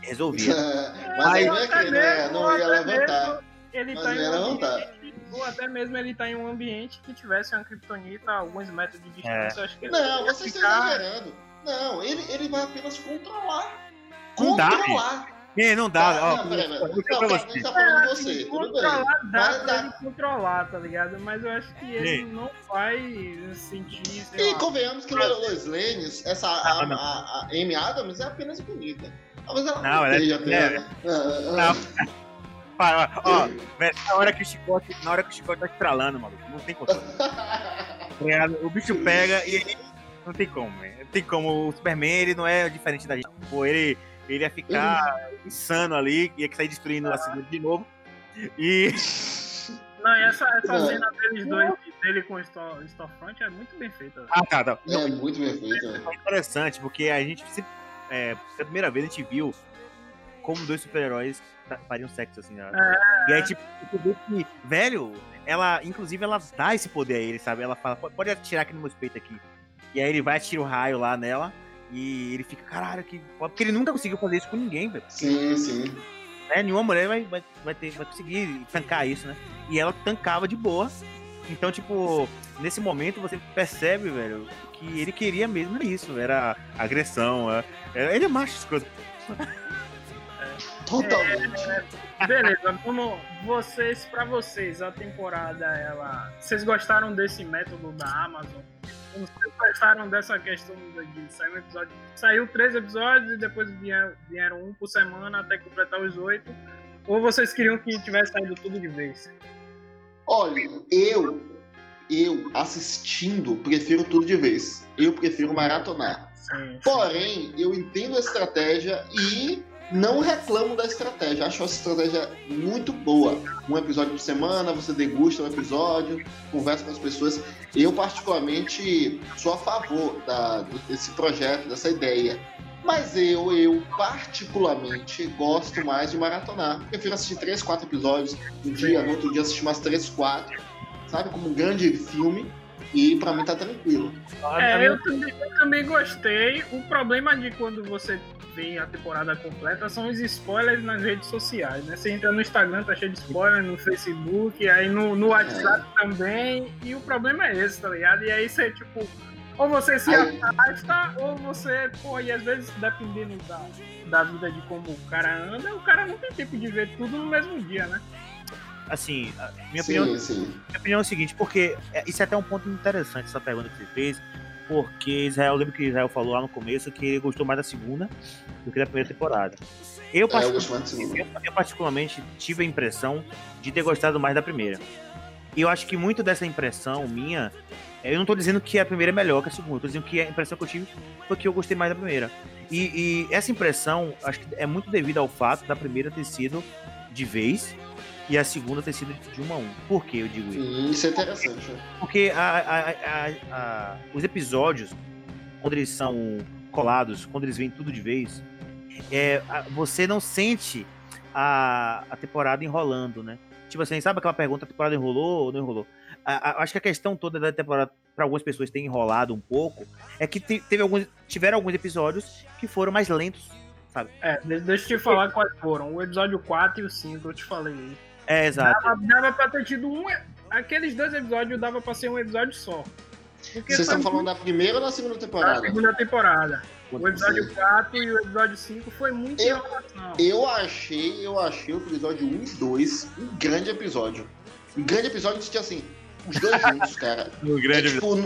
resolvia. [laughs] Mas não é até que né? mesmo- não ia levantar. mesmo Ele Mas tá ia um levantar. ambiente, ou até mesmo ele tá em um ambiente que tivesse uma kryptonita alguns metros de distância. Eu Acho que ele Não, você está ficar- exagerando. Não, ele, ele vai apenas controlar. Controlar. E não dá, Ah, ó. não, peraí, peraí. Não, pra você. a gente tá falando de você, tudo bem. Controlar dá Mas pra dá. ele controlar, tá ligado? Mas eu acho que ele não vai sentir, E lá. convenhamos que Lois Lane, essa a, Ah, não. a, a Amy Adams é apenas bonita. Talvez ela Não, ela é- esteja é- até. Ah, ah, Ó, [laughs] ó, velho, na hora que o chicote, na hora que o chicote tá estralando, maluco, não tem controle. [laughs] Tá? O bicho pega e ele não tem como, né? Não tem como. O Superman, ele não é diferente da gente. Pô, ele, ele ia ficar insano ali, ia sair destruindo a cidade de novo. E. [laughs] Não, e essa, essa Não. cena deles dois, dele com o Store- Storefront é muito bem feita. Ah, tá, tá. É muito bem feito. né? É interessante, porque a gente sempre é, pela primeira vez a gente viu como dois super-heróis fa- fariam sexo, assim, né? É. E aí, tipo, você vê que, velho, ela, inclusive, ela dá esse poder a ele, sabe? Ela fala, "Pode- pode atirar aqui no meu peito aqui. E aí ele vai atirar o raio lá nela. E ele fica, caralho, que. foda", Porque ele nunca conseguiu fazer isso com ninguém, velho. Sim, sim. Né? Nenhuma mulher vai, vai, vai, ter, vai conseguir tancar isso, né? E ela tancava de boa. Então, tipo, nesse momento você percebe, velho, que ele queria mesmo isso. Era agressão. é- é- ele é macho escroto. Totalmente. Beleza, vamos. Vocês, pra vocês, a temporada, ela. Vocês gostaram desse método da Amazon? Vocês gostaram dessa questão de sair um episódio? Saiu três episódios e depois vieram, vieram um por semana até completar os oito? Ou vocês queriam que tivesse saído tudo de vez? Olha, eu, eu assistindo, prefiro tudo de vez. Eu prefiro maratonar. Sim. Porém, eu entendo a estratégia e não reclamo da estratégia. Acho essa estratégia muito boa. Um episódio por semana, você degusta um episódio, conversa com as pessoas. Eu, particularmente, sou a favor da- desse projeto, dessa ideia. Mas eu, eu particularmente gosto mais de maratonar. Prefiro assistir três, quatro episódios um dia, no outro dia assistir mais três, quatro. Sabe? Como um grande filme. E pra mim tá tranquilo. É, eu também, eu também gostei. O problema de quando você vê a temporada completa são os spoilers nas redes sociais, né? Você entra no Instagram, tá cheio de spoiler, no Facebook, aí no, no WhatsApp também. E o problema é esse, tá ligado? E aí você, tipo, ou você se Aí- afasta, ou você, pô, e às vezes, dependendo da, da vida de como o cara anda, o cara não tem tempo de ver tudo no mesmo dia, né? Assim, a minha opinião sim, sim. Minha opinião é o seguinte, porque é- isso é até um ponto interessante, essa pergunta que você fez, porque Israel, eu lembro que Israel falou lá no começo que ele gostou mais da segunda do que da primeira temporada. Eu, É, particularmente, eu, eu particularmente tive a impressão de ter gostado mais da primeira. E eu acho que muito dessa impressão minha, eu não tô dizendo que a primeira é melhor que a segunda, eu tô dizendo que a impressão que eu tive foi que eu gostei mais da primeira. E, e essa impressão, acho que é muito devido ao fato da primeira ter sido de vez e a segunda ter sido de uma a um. Por que eu digo isso? Sim, isso é interessante. né? Porque a- a- a- a- os episódios, quando eles são colados, quando eles vêm tudo de vez, é, a- você não sente a, a temporada enrolando, né? Tipo assim, sabe aquela pergunta, a temporada enrolou ou não enrolou? A- a- acho que a questão toda da temporada, para algumas pessoas ter enrolado um pouco, é que te- teve alguns, tiveram alguns episódios que foram mais lentos, sabe? É, de- deixa eu te falar quais foram. O episódio 4 e o 5, eu te falei aí. É, exato. Dava, dava pra ter tido um. Aqueles dois episódios dava pra ser um episódio só. Porque Vocês estão falando da primeira ou da segunda da temporada? segunda temporada. O episódio Sim. 4 e o episódio 5 foi muito Eu-. Eu achei, eu achei o episódio 1 e 2 um grande episódio. Um grande episódio de assim, os dois [laughs] juntos, cara. O É, tipo,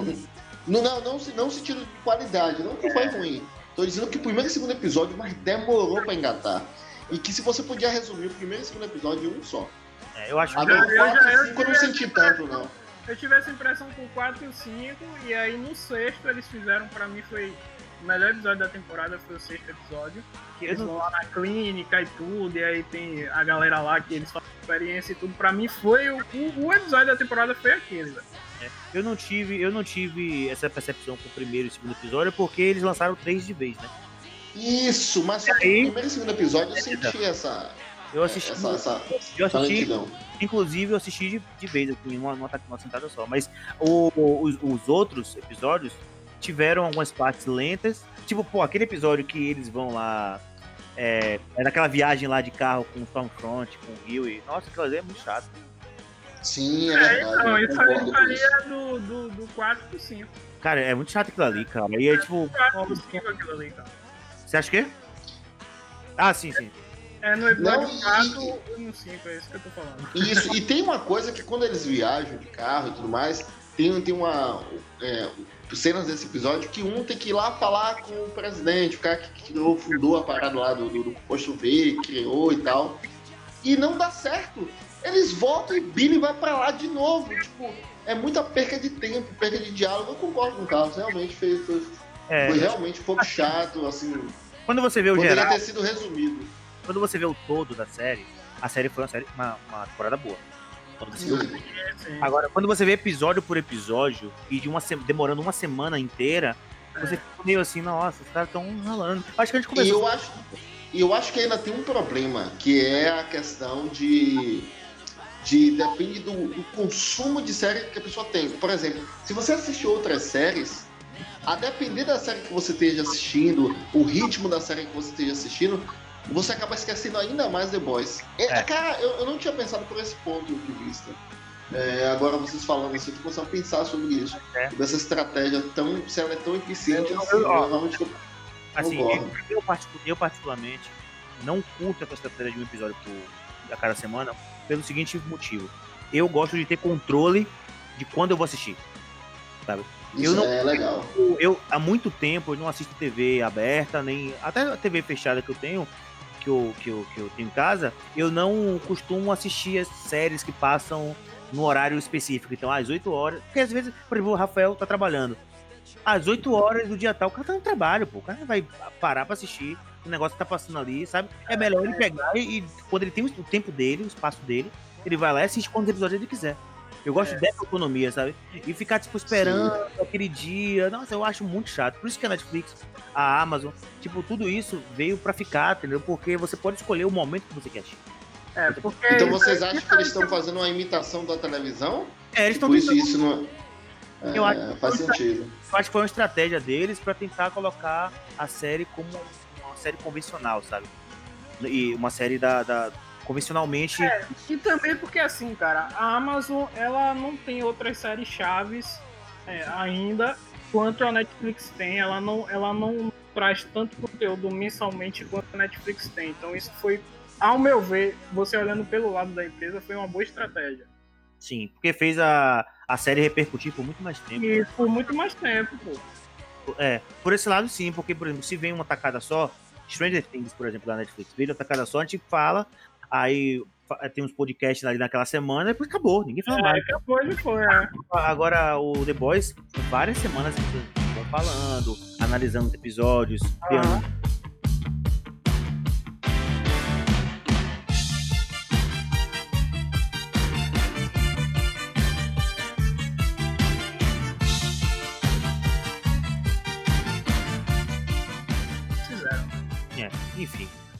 não, não, não, se- não sentido de qualidade, não que foi ruim. Tô dizendo que o primeiro e segundo episódio, mas demorou pra engatar. E que se você podia resumir o primeiro e segundo episódio em um só. É, eu acho que Agora, Eu- o eu 4 já- eu 5 eu não senti tanto, não. Eu tive essa impressão com o 4 e o 5, e aí no sexto eles fizeram, pra mim foi. O melhor episódio da temporada foi o sexto episódio. Que eles não- vão lá na clínica e tudo, e aí tem a galera lá que eles fazem experiência e tudo. Pra mim foi. O, o- o episódio da temporada foi aquele, velho. Eu não tive, eu não tive essa percepção com o primeiro e o segundo episódio, porque eles lançaram três de vez, né? Isso, mas só que aí- no primeiro e segundo episódio eu senti essa, Eu assisti, essa, essa, eu assisti, inclusive eu assisti de, de vez, assim, numa, numa, numa sentada só. Mas o- o- os, os outros episódios tiveram algumas partes lentas. Tipo, pô, aquele episódio que eles vão lá. É, é naquela viagem lá de carro com o Stormfront, com o Rio e. Nossa, aquilo ali é muito chato. Sim, é É, verdade. então, eu isso aí é do, do, do 4 pro 5. Cara, é muito chato aquilo ali, cara. E é tipo. 4 pro 5 aquilo ali, cara. Você acha que? é? Ah, sim, sim. É no episódio Não, e- 4 e no 5, é isso que eu tô falando. Isso, e tem uma coisa que quando eles viajam de carro e tudo mais, tem, tem uma. é, cenas desse episódio que um tem que ir lá falar com o presidente, o cara que criou, fundou a parada lá do, do, do posto V, criou e tal. E não dá certo. Eles voltam e Billy vai pra lá de novo. Tipo, é muita perca de tempo, perca de diálogo. Eu concordo com o Carlos, realmente foi, foi, É, foi realmente um pouco chato, assim. quando você vê o Poderia geral. ter sido resumido. Quando você vê o todo da série, a série foi uma, série, uma, uma temporada boa. Quando você vê o- Sim. Sim. Agora, quando você vê episódio por episódio e de uma se- demorando uma semana inteira, você fica meio assim, nossa, os caras estão ralando. Acho que a gente E começou. eu acho, e eu acho que ainda tem um problema, que é a questão de. de depende do, do consumo de série que a pessoa tem. Por exemplo, se você assistir outras séries, a depender da série que você esteja assistindo, o ritmo da série que você esteja assistindo, você acaba esquecendo ainda mais The Boys. É, É. Cara, eu, eu não tinha pensado por esse ponto de vista. É, agora vocês falando assim, eu tô começando a pensar sobre isso. É. Dessa estratégia tão. se ela é tão eficiente Eu- assim. eu- ó, eu Assim, eu, eu, particu- eu particularmente não curto essa estratégia de um episódio por, a cada semana pelo seguinte motivo. Eu gosto de ter controle de quando eu vou assistir. Isso eu não- é legal. Eu, eu, há muito tempo eu não assisto TV aberta, nem. Até a TV fechada que eu tenho, que eu, que eu, que eu tenho em casa, eu não costumo assistir as séries que passam no horário específico. Então, às 8 horas. Porque às vezes, por exemplo, o Rafael tá trabalhando. Às 8 horas do dia tal, o cara tá no trabalho, pô. O cara vai parar pra assistir o negócio tá passando ali, sabe? É melhor ele pegar e quando ele tem o tempo dele, o espaço dele, ele vai lá e assiste quantos episódios ele quiser. Eu gosto dessa autonomia, sabe? E ficar, tipo, esperando aquele dia. Nossa, eu acho muito chato. Por isso que a Netflix, a Amazon, tipo, tudo isso veio pra ficar, entendeu? Porque você pode escolher o momento que você quer assistir. É, porque Então vocês aí- acham que eles estão fazendo uma imitação da televisão? É, eles estão Por isso isso não. É, Eu acho- faz sentido. Eu acho que foi uma estratégia deles pra tentar colocar a série como uma série convencional, sabe? E uma série da. da- convencionalmente. E também porque assim, cara, a Amazon ela não tem outras séries chaves é, ainda quanto a Netflix tem. Ela não, ela não traz tanto conteúdo mensalmente quanto a Netflix tem. Então isso foi, ao meu ver, você olhando pelo lado da empresa, foi uma boa estratégia. Sim, porque fez a, a série repercutir por muito mais tempo. E por muito mais tempo, pô. É, por esse lado sim, porque, por exemplo, se vem uma tacada só, Stranger Things, por exemplo, da Netflix, veio uma tacada só, a gente fala, aí fa- tem uns podcasts ali naquela semana, e depois acabou, ninguém fala É, mais. acabou de foi, é. Agora, o The Boys, várias semanas falando, analisando os episódios, criando.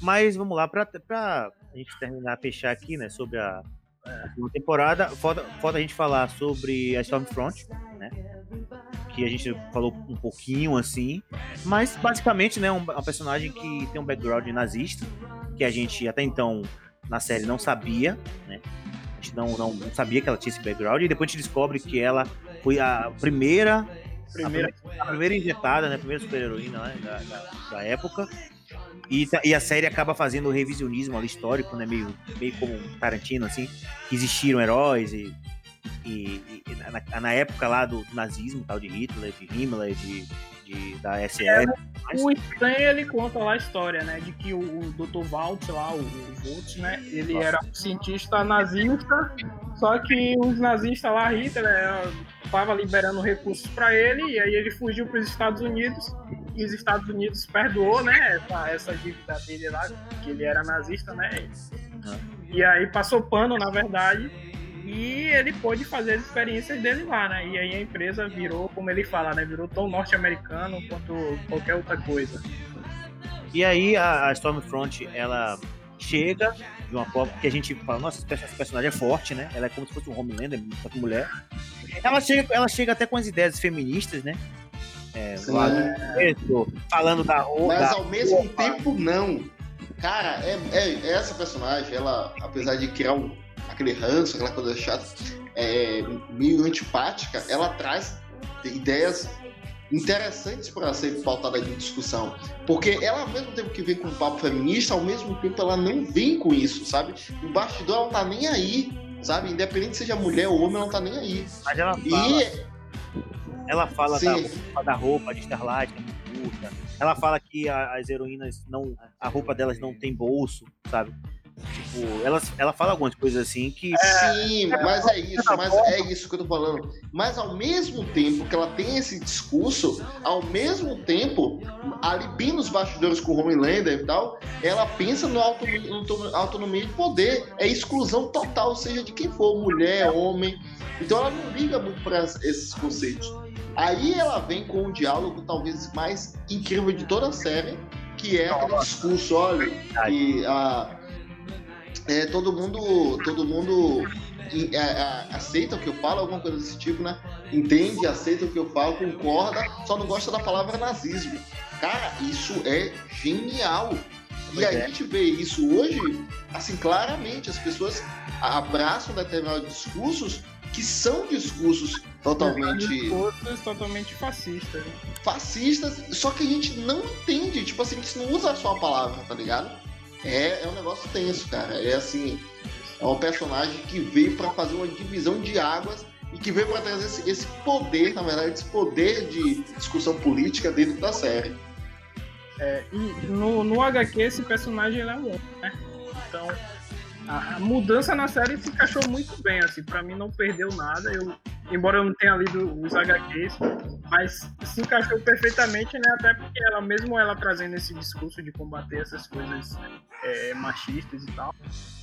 Mas vamos lá, pra, pra a gente terminar, fechar aqui, né, sobre a, a temporada, falta, falta a gente falar sobre a Stormfront, né, que a gente falou um pouquinho, assim, mas basicamente, né, um, um personagem que tem um background nazista, que a gente até então, na série, não sabia, né, a gente não, não, não sabia que ela tinha esse background, e depois a gente descobre que ela foi a primeira Primeira, a primeira injetada, né? A primeira super-heroína né, da, da, da época. E, tá- e a série acaba fazendo o revisionismo ali histórico, né? Meio, meio como Tarantino, assim, que existiram heróis e. E, e- na, na época lá do nazismo, tal, de Hitler, de Himmler, de, de- da SS. O Stan, ele conta lá a história, né? De que o, o Dr. Walt lá, o, o Walt, né? Ele era um cientista nazista, só que os nazistas lá, Hitler, tava liberando recursos para ele, e aí ele fugiu para os Estados Unidos, e os Estados Unidos perdoou, né? Essa, essa dívida dele lá, que ele era nazista, né? E aí passou pano, na verdade. E ele pôde fazer as experiências dele lá, né? E aí a empresa virou, como ele fala, né? Virou tão norte-americano quanto qualquer outra coisa. E aí a, a Stormfront, ela chega de uma forma que a gente fala, nossa, esse personagem é forte, né? Ela é como se fosse um Homelander, só que mulher. Ela chega, ela chega até com as ideias feministas, né? É, Sim. falando da roupa. Mas ao mesmo tempo, não. Cara, é, é- essa personagem, ela, apesar de criar um, aquele ranço, aquela coisa chata, é, meio antipática, ela traz ideias interessantes para ser pautada em discussão. Porque ela, ao mesmo tempo que vem com um papo feminista, ao mesmo tempo ela não vem com isso, sabe? O bastidor, ela tá nem aí, sabe? Independente seja mulher ou homem, ela não tá nem aí. Mas ela fala, E ela fala da Sim. da roupa de Starlight, que é muito curta. Ela fala que a- as heroínas não. A roupa delas não tem bolso, sabe? Tipo, ela, ela fala algumas coisas assim que. Sim, mas é isso, mas é isso que eu tô falando. Mas ao mesmo tempo que ela tem esse discurso, ao mesmo tempo, ali bem nos bastidores com o Homelander e tal, ela pensa no autonomia, no auto- autonomia de poder. É exclusão total, seja de quem for, mulher, homem. Então ela não liga muito para esses conceitos. Aí ela vem com um diálogo talvez mais incrível de toda a série, que é aquele discurso, olha, que a, é, todo mundo, todo mundo é, é, aceita o que eu falo, alguma coisa desse tipo, né? Entende, aceita o que eu falo, concorda, só não gosta da palavra nazismo. Cara, isso é genial. E aí é. a gente vê isso hoje, assim, claramente, as pessoas abraçam determinados discursos que são discursos totalmente. Discursos totalmente fascistas. Né? Fascistas, só que a gente não entende, tipo assim, a gente não usa só a palavra, tá ligado? É, é um negócio tenso, cara. É assim, é um personagem que veio para fazer uma divisão de águas e que veio para trazer esse, esse, poder, na verdade, esse poder de discussão política dentro da série. É, e no, no HQ esse personagem é um homem, né? Então a, a, mudança na série se encaixou muito bem, assim, para mim não perdeu nada. Eu, embora eu não tenha lido os HQs, mas se encaixou perfeitamente, né? Até porque ela, mesmo ela trazendo esse discurso de combater essas coisas é, machistas e tal,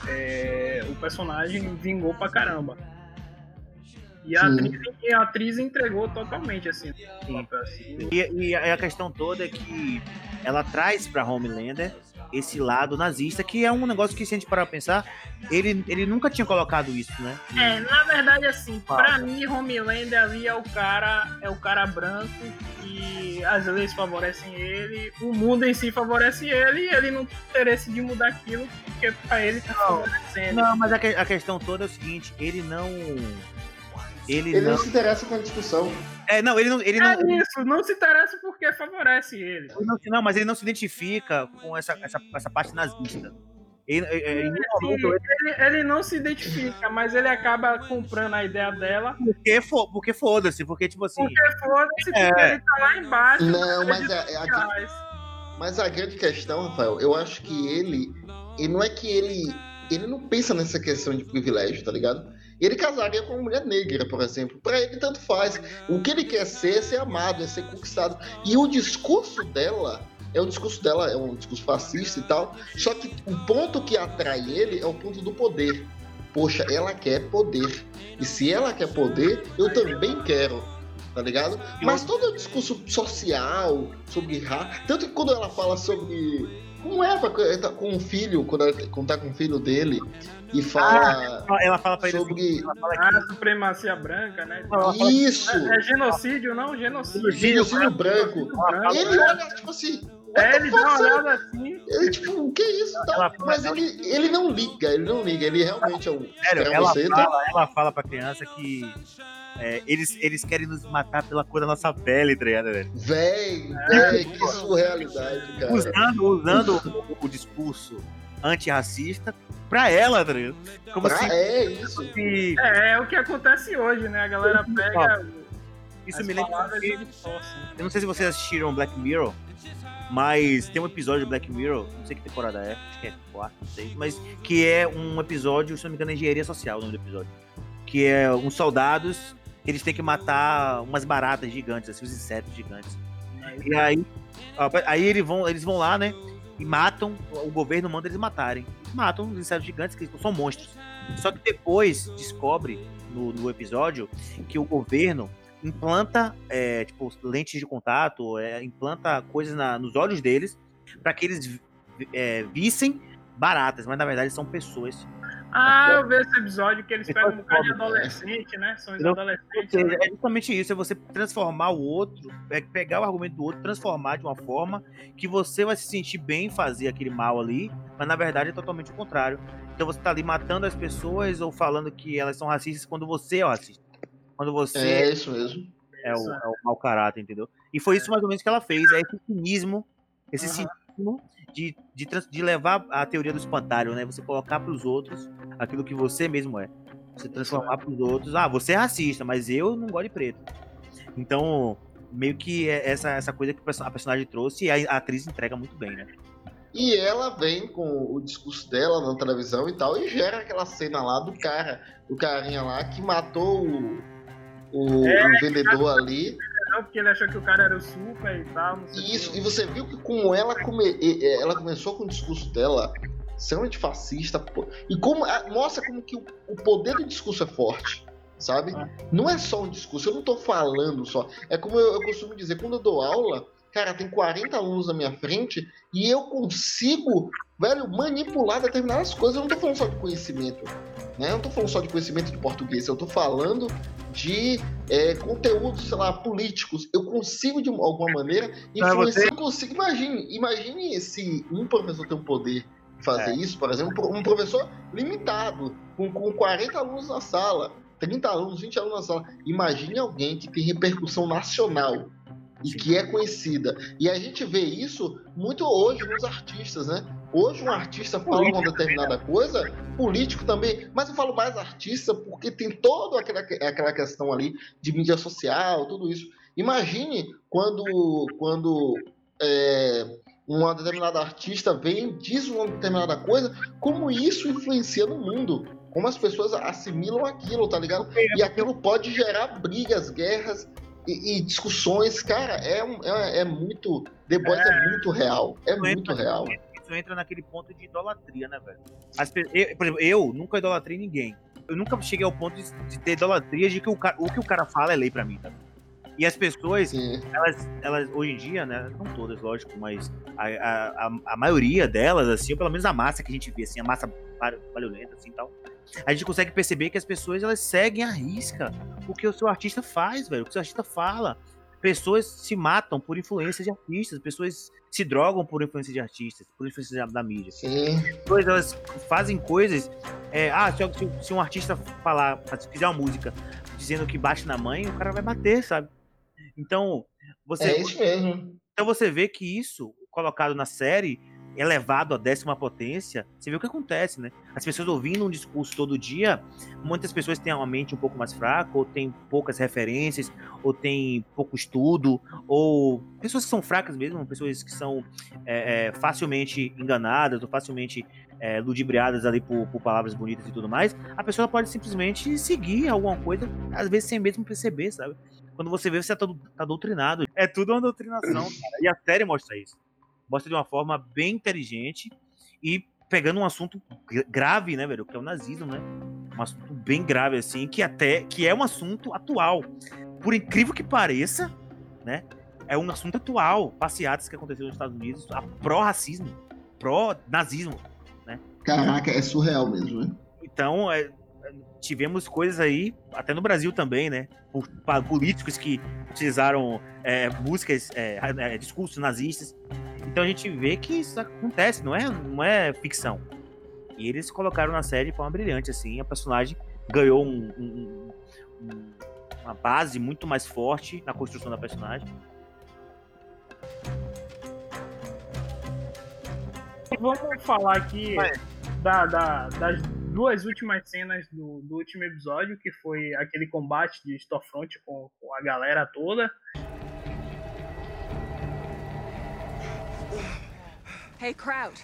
é, o personagem vingou pra caramba. E a atriz, a atriz, entregou totalmente, assim. assim. E, e, a questão toda é que ela traz pra Homelander esse lado nazista, que é um negócio que, se a gente parar pra pensar, ele, ele nunca tinha colocado isso, né? É, na verdade, assim, ah. pra mim, Homelander ali é o cara, é o cara branco e as leis favorecem ele, o mundo em si favorece ele e ele não tem interesse de mudar aquilo, porque pra ele tá favorecendo. Não, mas a, a questão toda é o seguinte, ele não ele, ele não... não... se interessa com a discussão. É, não, ele não. Ele é não... isso, não se interessa porque favorece ele. ele não, não, mas ele não se identifica com essa, essa, essa parte nazista. Ele, ele, ele, não se identifica, mas ele acaba comprando a ideia dela. Porque, fo porque foda-se, porque tipo assim. Porque foda-se, é. porque ele tá lá embaixo. Não, mas é, é a, mas a grande questão, Rafael, eu acho que ele. E não é que ele. Ele não pensa nessa questão de privilégio, tá ligado? Ele casaria com uma mulher negra, por exemplo. Para ele, tanto faz. O que ele quer ser é ser amado, é ser conquistado. E o discurso dela é o discurso dela, é um discurso fascista e tal. Só que o ponto que atrai ele é o ponto do poder. Poxa, ela quer poder. E se ela quer poder, eu também quero. Tá ligado? Mas todo o discurso social sobre raça. Tanto que quando ela fala sobre como é com um filho, quando, ela, quando tá com o filho dele, e fala. Ah, ela fala pra ele sobre. Assim, ela fala que... Ah, supremacia branca, né? Isso! É, é, genocídio, não? Genocídio. Genocídio branco. branco. Ele olha, tipo assim. É, ele dá uma olhada assim. Ele, tipo, o que é isso? Tá? Mas ele, ele não liga, ele não liga, ele realmente é um. Sério, ela, fala, ela fala pra criança que é, eles, eles querem nos matar pela cor da nossa pele, tá ligado, velho? Véi, véi, que surrealidade, cara. Usando, usando o, o discurso antirracista pra ela, tá ligado? Como pra, assim, é isso. Se... É, é o que acontece hoje, né? A galera pega. Isso me lembra. Que... Eu não sei se vocês assistiram Black Mirror, mas tem um episódio do Black Mirror, não sei que temporada é, acho que é 4, não sei, mas que é um episódio, se não me engano, é engenharia social o nome do episódio. Que é uns soldados eles têm que matar umas baratas gigantes, assim, os insetos gigantes. E aí, aí eles vão, eles vão lá, né? E matam, o governo manda eles matarem. Matam os insetos gigantes, que são monstros. Só que depois descobre no, no episódio que o governo implanta é, tipo lentes de contato, é, implanta coisas na, nos olhos deles para que eles é, vissem baratas, mas na verdade são pessoas ah, eu vi esse episódio que eles pegam um bocado de adolescente, né? São os adolescentes. Né? É justamente isso, é você transformar o outro, é pegar o argumento do outro, transformar de uma forma que você vai se sentir bem em fazer aquele mal ali, mas na verdade é totalmente o contrário. Então você tá ali matando as pessoas ou falando que elas são racistas quando você é o racista. Quando você. É isso mesmo. É o, é o mau caráter, entendeu? E foi isso mais ou menos que ela fez. É esse cinismo, esse uhum. cinismo de, de, de levar a teoria do espantalho, né? Você colocar para os outros aquilo que você mesmo é. Você transformar para os outros, ah, você é racista, mas eu não gosto de preto. Então, meio que é essa, essa coisa que a personagem trouxe e a, atriz entrega muito bem, né? E ela vem com o discurso dela na televisão e tal, e gera aquela cena lá do cara, do carinha lá que matou o, o, é, o vendedor ali porque ele achou que o cara era o super e tal. Isso, e você viu que como ela, come, ela começou com o discurso dela extremamente fascista, e como mostra como que o, poder do discurso é forte. sabe? Ah. Não é só um discurso, eu não tô falando só. É como eu, eu costumo dizer, quando eu dou aula, cara, tem 40 alunos na minha frente e eu consigo, velho, manipular determinadas coisas. Eu não tô falando só de conhecimento, né? Eu não tô falando só de conhecimento de português, eu tô falando de é, conteúdos, sei lá, políticos. Eu consigo, de alguma maneira, influenciar. Eu consigo, imagine, imagine se um professor tem o poder de fazer É. isso, por exemplo, um professor limitado, com, com 40 alunos na sala, 30 alunos, 20 alunos na sala. Imagine alguém que tem repercussão nacional e que é conhecida. E a gente vê isso muito hoje nos artistas, né? Hoje um artista fala uma determinada coisa, político também, mas eu falo mais artista porque tem toda aquela, aquela questão ali de mídia social, tudo isso. Imagine quando, quando é, uma determinada artista vem, diz uma determinada coisa, como isso influencia no mundo. Como as pessoas assimilam aquilo, tá ligado? E aquilo pode gerar brigas, guerras e, e discussões. Cara, é, um- é, é muito. The Boys é, muito real. É muito real. Isso entra naquele ponto de idolatria, né, velho? As eu, por exemplo, eu nunca idolatrei ninguém. Eu nunca cheguei ao ponto de, de ter idolatria de que o, ca- o que o cara fala é lei pra mim, tá? E as pessoas, Sim. elas, elas hoje em dia, né? Não todas, lógico, mas a, a, a, a maioria delas, assim, ou pelo menos a massa que a gente vê, assim, a massa va- violenta, assim e tal. A gente consegue perceber que as pessoas elas seguem à risca o que o seu artista faz, velho, o que o seu artista fala. Pessoas se matam por influência de artistas, pessoas se drogam por influência de artistas, por influência da, mídia. Sim. Pessoas elas fazem coisas. é, ah, se, se- se um artista falar, se fizer uma música dizendo que bate na mãe, o cara vai bater, sabe? Então, você, É isso mesmo. então você vê que isso, colocado na série, elevado à décima potência, você vê o que acontece, né? As pessoas ouvindo um discurso todo dia, muitas pessoas têm uma mente um pouco mais fraca, ou têm poucas referências, ou têm pouco estudo, ou pessoas que são fracas mesmo, pessoas que são é, é, facilmente enganadas, ou facilmente é, ludibriadas ali por, por palavras bonitas e tudo mais, a pessoa pode simplesmente seguir alguma coisa, às vezes sem mesmo perceber, sabe? Quando você vê, você tá, tá doutrinado. É tudo uma doutrinação, [coughs] cara. E a série mostra isso. Mostra de uma forma bem inteligente e pegando um assunto gra- grave, né, velho? Que é o nazismo, né? Um assunto bem grave, assim, que até que é um assunto atual. Por incrível que pareça, né? É um assunto atual. Passeatas que aconteceram nos Estados Unidos, a pró-racismo, pró-nazismo. Caraca, é surreal mesmo, né? Então, é, tivemos coisas aí, até no Brasil também, né? Políticos que utilizaram é, músicas, é, é, discursos nazistas. Então a gente vê que isso acontece, não é, não é ficção. E eles colocaram na série de forma brilhante, assim. A personagem ganhou um- um- um- uma base muito mais forte na construção da personagem. Vamos falar aqui da, da- das duas últimas cenas do, do último episódio, que foi aquele combate de Stormfront com, com a galera toda. Hey, Kraut.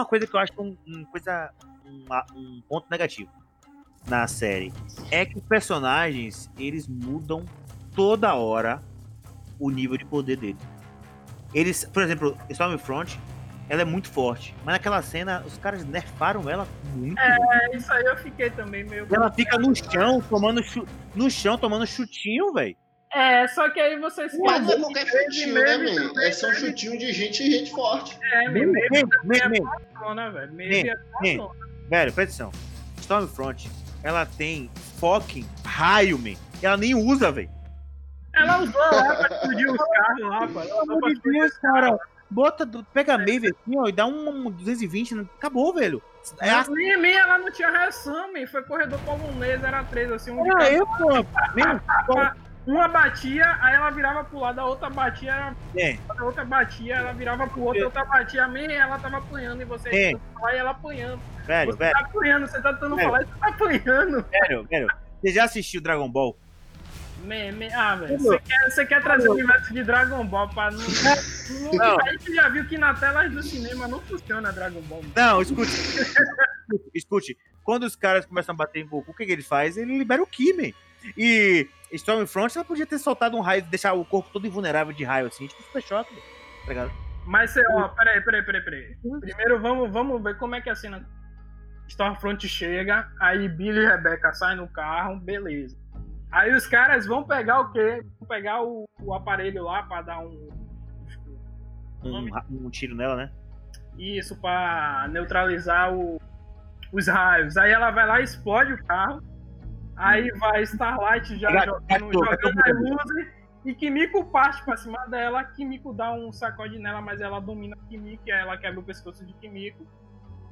Uma coisa que eu acho um, um coisa, uma- um ponto negativo na série é que os personagens eles mudam toda hora o nível de poder deles. Eles, por exemplo, Stormfront, ela é muito forte, mas naquela cena os caras nerfaram ela muito. É, isso aí eu fiquei também meio. Ela fica no chão tomando no chão tomando chutinho, velho. É, só que aí vocês Mas não é que qualquer Maeve- chutinho, né, man? também É só um teve- chutinho de gente e gente forte. É, Men, Maeve men, também é men, patrona, velho. É men. patrona. Velho, presta atenção. Stormfront, ela tem fucking raio, man. E ela nem usa, velho. Ela usou lá pra explodir os carros lá, pô. Usou pra explodir os cara. Bota, pega a Maeve assim, ó, e dá um, um 220, né? acabou, velho. É A assim, minha, minha, ela não tinha reação, man. Foi corredor polonês, era três, assim, um de era eu, pô. Mesmo, Uma batia, aí ela virava pro lado, a outra batia, é, a outra batia, ela virava pro outro, a outra batia, man, ela tava apanhando, e você É. tentando falar e ela apanhando. velho, Você velho, tá apanhando, você tá tentando É. falar e você tá apanhando. velho, velho. Você já assistiu Dragon Ball? Man, man, ah, velho, você quer, você quer trazer o universo de Dragon Ball pra não... não. A gente já viu que na tela do cinema não funciona Dragon Ball. mano. Não, escute. escute. Quando os caras começam a bater em Goku, o que, que ele faz? Ele libera o Ki. E Stormfront, ela podia ter soltado um raio, deixar o corpo todo invulnerável de raio, assim, tipo Super Choque, tá ligado? Mas ó, peraí, peraí, peraí, peraí. Primeiro vamos, vamos ver como é que é a cena. Stormfront chega, aí Billy e Rebecca saem no carro, beleza. Aí os caras vão pegar o quê? Vão pegar o, o aparelho lá pra dar um. Um, um tiro nela, né? Isso, pra neutralizar o- os raios. Aí ela vai lá e explode o carro. Aí vai Starlight já jogando, jogando as luzes. E Kimiko parte pra cima dela. Kimiko dá um sacode nela, mas ela domina Kimiko. E aí ela quebra o pescoço de Kimiko.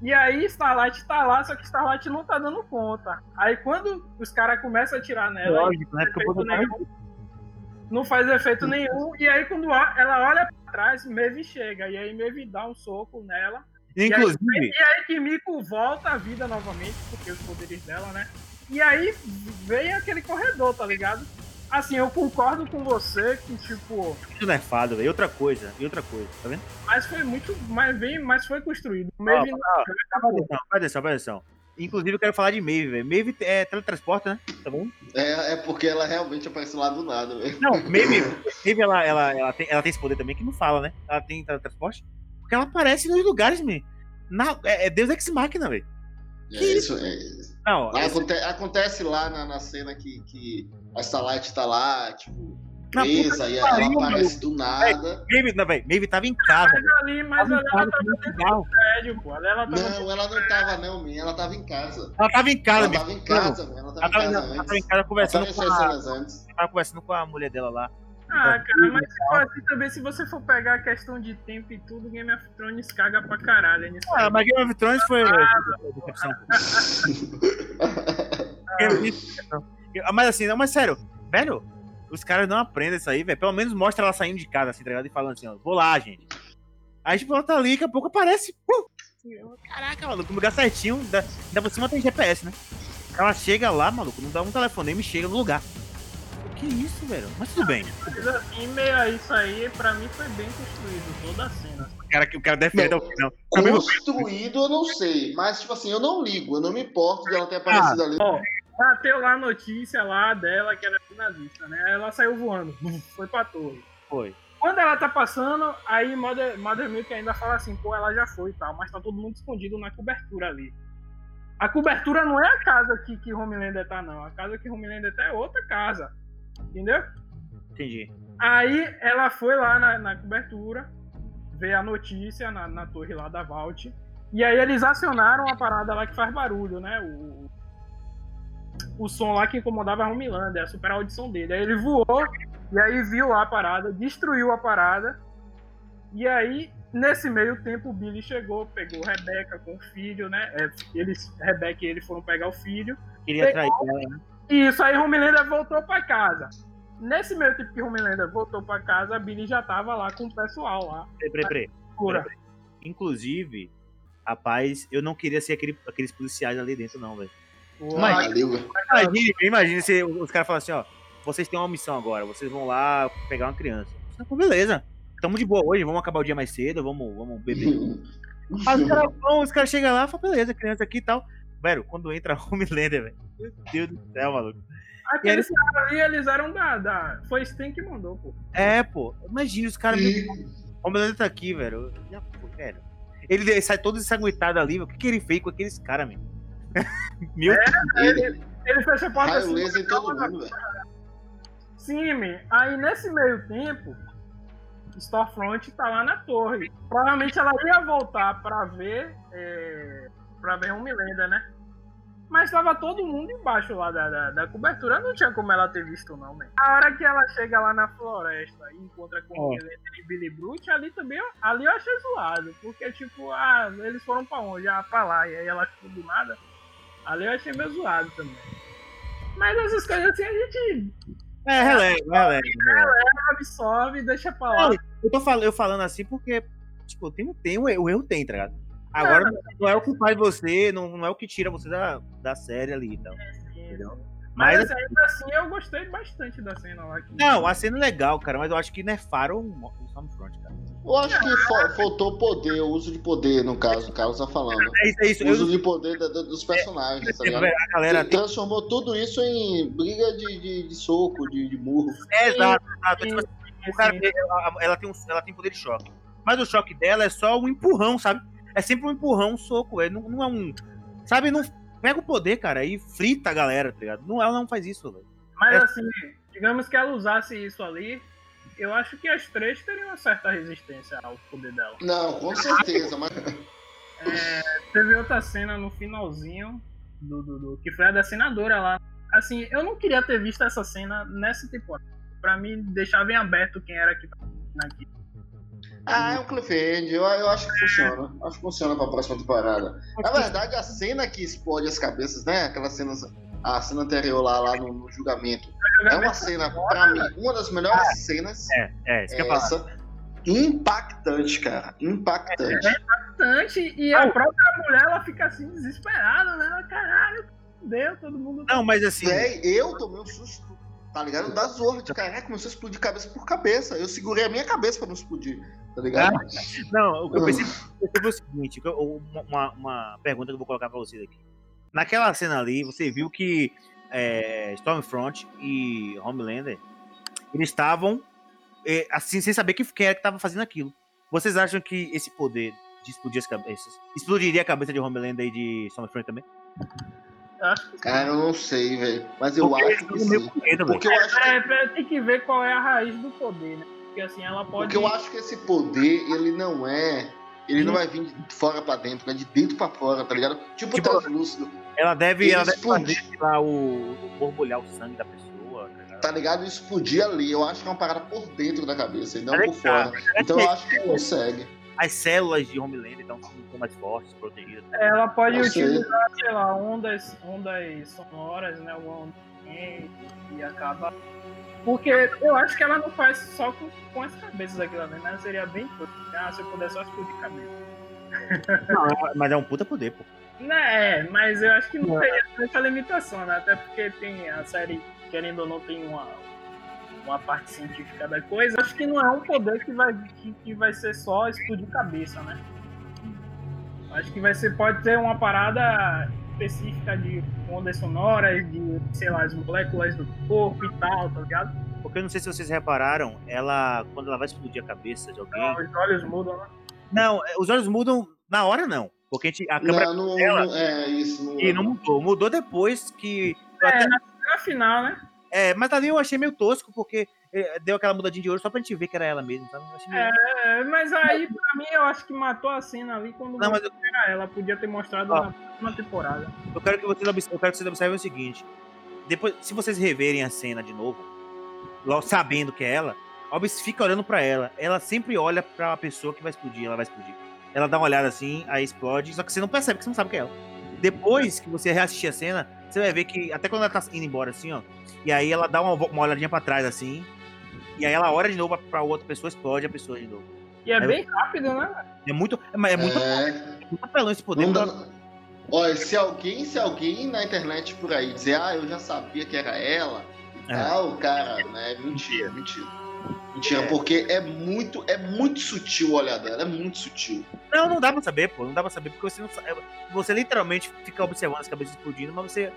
E aí Starlight tá lá, só que Starlight não tá dando conta. Aí quando os caras começam a atirar nela, Lógico, né? Porque o efeito Bolsonaro- nenhum, não faz efeito nenhum. E aí quando ela olha pra trás, Maeve chega. E aí Maeve dá um soco nela. Inclusive, E aí Kimiko volta à vida novamente, porque os poderes dela, né? E aí vem aquele corredor, tá ligado? Assim, eu concordo com você que, tipo, muito nerfado, velho. E outra coisa, e outra coisa, tá vendo? mas foi muito. Mas, vem, mas foi construído. O Maeve não- Presta atenção, presta atenção, presta atenção. Inclusive, eu quero falar de Maeve, velho. Maeve é teletransporta, né? Tá bom? É, é porque ela realmente apareceu lá do nada, velho. Não, Maeve, [laughs] Maeve ela, ela, ela, tem, ela tem esse poder também que não fala, né? Ela tem teletransporte. Porque ela aparece nos lugares, man. Na, é, é Deus Ex Machina, velho. É, isso, é, Não, lá esse- aconte- acontece lá na, na cena que, que a Starlight tá lá, tipo, Na presa, e que ela aparece do nada. Maeve, não, velho. Maeve tava em casa. Mas ali, mas ela tava dentro do prédio, pô. Ela tava Não, ela não tava, não, man. Ela tava em casa. Ela tava em casa, Ela tava em casa, man. Ela tava Ela em casa ela tava em antes. casa conversando com a, antes. tava conversando com a mulher dela lá. Ah, cara, mas tipo, assim, também se você for pegar a questão de tempo e tudo, Game of Thrones caga pra caralho nisso. Ah, mas Game of Thrones foi. Thrones- [laughs] Mas assim, não, mas sério, velho, os caras não aprendem isso aí, velho. Pelo menos mostra ela saindo de casa, assim, tá ligado? E falando assim, ó, vou lá, gente. Aí, tipo, ela tá ali, daqui a pouco aparece. pum! Caraca, maluco, no lugar certinho. Ainda, por cima tem GPS, né? Ela chega lá, maluco, não dá um telefonema e chega no lugar. Que isso, velho? Mas tudo bem. Assim, meio a isso aí, pra mim foi bem construído, toda a cena. O cara, o cara defende ao final. Construído eu não sei, mas tipo assim, eu não ligo, eu não me importo de ela ter aparecido ali. Ó, bateu lá a notícia lá dela que era nazista, né? Ela saiu voando, [laughs] foi pra torre. Foi. Quando ela tá passando, aí Mother, Mother Milk ainda fala assim, pô, ela já foi e tal, mas tá todo mundo escondido na cobertura ali. A cobertura não é a casa que, que Homelander tá, não. A casa que Homelander tá é outra casa. Entendeu? Entendi. Aí ela foi lá na, na cobertura, ver a notícia na, na torre lá da Vault. E aí eles acionaram a parada lá que faz barulho, né? O, o som lá que incomodava a Homelander, a super audição dele. Aí ele voou, e aí viu lá a parada, destruiu a parada. E aí, nesse meio tempo, o Billy chegou, pegou Rebeca com o filho, né? É, eles, Rebeca e ele foram pegar o filho. Queria atrair ela, né? E isso aí Homelander voltou pra casa. Nesse meio tempo que Homelander voltou pra casa, a Billy já tava lá com o pessoal lá. Peraí, peraí, peraí. Cura. Inclusive, rapaz, eu não queria ser aquele, aqueles policiais ali dentro, não, velho. Valeu, velho. Imagine, imagine se os caras falam assim, ó, vocês têm uma missão agora, vocês vão lá pegar uma criança. Eu falo, beleza, tamo de boa hoje, vamos acabar o dia mais cedo, vamos, vamos beber. [laughs] Aí os caras vão, os caras chegam lá e falam, beleza, criança aqui e tal. Velho, quando entra [laughs] Homelander, velho, meu Deus do céu, maluco. Aqueles caras ali, eles eram da, da. Foi Stan que mandou, pô. É, pô, imagine os caras, Homelander tá aqui, velho. Já, pô, velho. Ele sai todo ensanguentado ali, velho. o que, que ele fez com aqueles caras, meu? [laughs] meu Ele, Ele fecha a porta assim. em todo mundo, velho. Sim, man. Aí nesse meio tempo, Stormfront tá lá na torre. Provavelmente ela ia voltar pra ver. É, pra ver Homelander, né? Mas tava todo mundo embaixo lá da, da, da cobertura, não tinha como ela ter visto, não, man. A hora que ela chega lá na floresta e encontra com o e Billy Brute, ali também, ali eu achei zoado. Porque, tipo, ah, eles foram pra onde? Ah, pra lá. E aí ela ficou do nada. Ali eu achei meio zoado também. Mas essas coisas assim a gente É, releva, releva. releva. absorve deixa pra lá. Não, eu tô falando, eu falando assim porque, tipo, tem, tem o o erro tem, tá ligado? Agora não é o que faz você, não, não é o que tira você da, da série ali e tal. Entendeu? Mas, Mas, assim, ainda assim eu gostei bastante da cena lá. Que... não, a cena é legal, cara, mas eu acho que nerfaram o Stormfront, cara. Eu acho que fa- faltou poder, o uso de poder, no caso, o Carlos tá falando. É isso, é isso. O Eu, uso de poder da- da- dos personagens, tá ligado? a galera Ele transformou tudo isso em briga de, de, de soco, de, de murro. É, exato, exato. Tipo assim, Sim, o cara, ela tem um, ela tem poder de choque. Mas o choque dela é só um empurrão, sabe? É sempre um empurrão, um soco. É, não, não é um. Sabe? Não pega o poder, cara, e frita a galera, tá ligado? Não, ela não faz isso, velho. Mas É. assim, digamos que ela usasse isso ali, eu acho que as três teriam uma certa resistência ao poder dela. Não, com certeza, mas Teve outra cena no finalzinho do, do, do- que foi a da senadora lá. Assim, eu não queria ter visto essa cena nessa temporada. Pra mim, deixava em aberto quem era que tava aqui. Ah, é um cliffhanger. Eu, eu acho que funciona. Acho que funciona pra próxima temporada. Na verdade, a cena que explode as cabeças, né? Aquela cena. A cena anterior lá, lá no, no julgamento. É uma cena, pra mim, uma das melhores cenas. É, é, isso que eu É falar. essa. Impactante, cara. Impactante. bastante e a própria mulher ela fica assim desesperada, né? Ela, Caralho, deu, todo mundo. Não, mas assim. Véi, eu tomei um susto, tá ligado? Da zorra de caraca, começou a explodir cabeça por cabeça. Eu segurei a minha cabeça pra não explodir, tá ligado? Não, o que eu pensei, eu pensei foi o seguinte: uma, uma pergunta que eu vou colocar pra vocês aqui. Naquela cena ali, você viu que é, Stormfront e Homelander eles estavam é, assim, sem saber que- quem era que estava fazendo aquilo. Vocês acham que esse poder de explodir as cabeças explodiria a cabeça de Homelander e de Stormfront também? Eu acho que Cara, eu não sei, velho. Mas eu Porque acho que sim. medo. Porque eu acho que, É, é, tem que ver qual é a raiz do poder, né? Porque assim, ela pode. porque eu acho que esse poder, ele não é. Ele não vai vir de fora pra dentro, é de dentro pra fora, tá ligado? Tipo, Tipo, translúcido, Ela deve, Ele ela deve explode. fazer sei lá, o, borbulhar o sangue da pessoa. tá ligado? tá ligado? Explodir ali. Eu acho que é uma parada por dentro da cabeça e não é por que tá. fora. Então eu acho que consegue. As células de Homelander estão estão mais fortes, protegidas. Ela pode Eu sei. utilizar, sei lá, ondas, ondas sonoras, né? Uma onda e acaba. Porque eu acho que ela não faz só com, com as cabeças aquilo ali, né? Seria bem. Ah, se eu puder só explodir cabeça. [laughs] Não, mas é um puta poder, pô. Né, é, mas eu acho que não Não. teria tanta limitação, né? Até porque tem a série, querendo ou não, tem uma, uma parte científica da coisa. Acho que não é um poder que vai, que, que vai ser só explodir cabeça, né? Acho que vai ser, pode ter uma parada específica de ondas sonoras, de, sei lá, as moléculas do corpo e tal, tá ligado? Porque eu não sei se vocês repararam, ela, quando ela vai explodir a cabeça de alguém. Então, os olhos mudam, né? Não, é, os olhos mudam na hora, não. Porque a, gente, a câmera. Não, não, dela- não- é isso. Não, E não mudou. Mudou depois que. É, até- na final, né? É, mas ali eu achei meio tosco, porque é, deu aquela mudadinha de olho só pra gente ver que era ela mesmo. Meio- É, mas aí, pra mim, eu acho que matou a cena ali quando Não, mas eu, era ela. Podia ter mostrado Ó. na próxima temporada. eu quero que vocês, obs- eu quero que vocês observem o seguinte: depois, se vocês reverem a cena de novo, logo sabendo que é ela, obs- fica olhando pra ela. Ela sempre olha pra pessoa que vai explodir, ela vai explodir. Ela dá uma olhada assim, aí explode, só que você não percebe, porque você não sabe que é ela. Depois que você reassistir a cena, você vai ver que, até quando ela tá indo embora assim, ó, e aí ela dá uma, uma olhadinha pra trás assim, e aí ela olha de novo pra outra pessoa, explode a pessoa de novo. E é bem rápido, né? É muito, é, mas é muito, É, muito apelão esse poder. pra- dá- Olha, se alguém, se alguém na internet por aí dizer, ah, eu já sabia que era ela, É. ah, o cara, né? Mentira, mentira. Mentira, É. porque é muito, é muito sutil o olhar dela, é muito sutil. Não, não dá pra saber, pô. Não dá pra saber, porque você não sabe. Você literalmente fica observando as cabeças explodindo, mas você.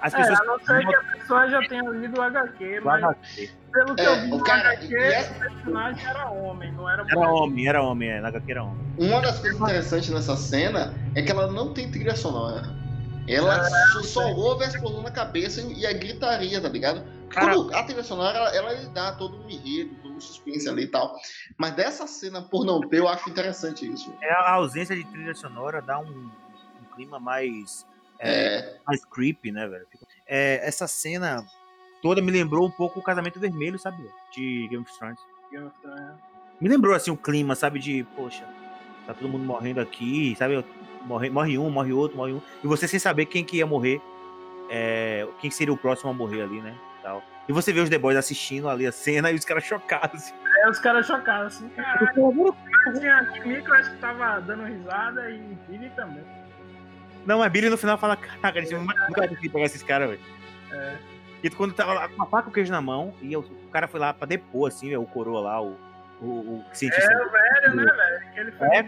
As É, pessoas. a não ser que a pessoa já tenha lido o HQ, mas HQ. pelo que É, eu vi o cara- HQ, é- o personagem era homem, não era Era homem, era homem, é. Na HQ era homem. Uma das coisas interessantes nessa cena é que ela não tem trilha sonora. Ela É, só, ouve a explosão na cabeça e a gritaria, tá ligado? Cara- Quando a trilha sonora, ela, ela dá todo um enredo, todo um suspense ali e tal. Mas dessa cena, por não ter, eu acho interessante isso. É a ausência de trilha sonora dá um, um clima mais. É, mais creepy, né, velho? É, essa cena toda me lembrou um pouco o Casamento Vermelho, sabe? De Game of Thrones. Game of Thrones. Me lembrou, assim, o clima, sabe? De, poxa, tá todo mundo morrendo aqui, sabe? Morre, morre um, morre outro, morre um. E você sem saber quem que ia morrer, é, quem seria o próximo a morrer ali, né? Tal. E você vê os The Boys assistindo ali a cena [laughs] e os caras chocados. Assim. É, os caras chocados, assim, caralho. Tinha Kimiko, acho que tava dando risada e Billy também. Não, mas Billy no final fala, caraca, gente nunca vai conseguir pegar esses caras, velho. É. E quando tava lá com a faca e o queijo na mão, e o, o cara foi lá pra depor, assim, o coroa lá, o, o, o cientista. É, o velho, né, velho? Que ele foi É,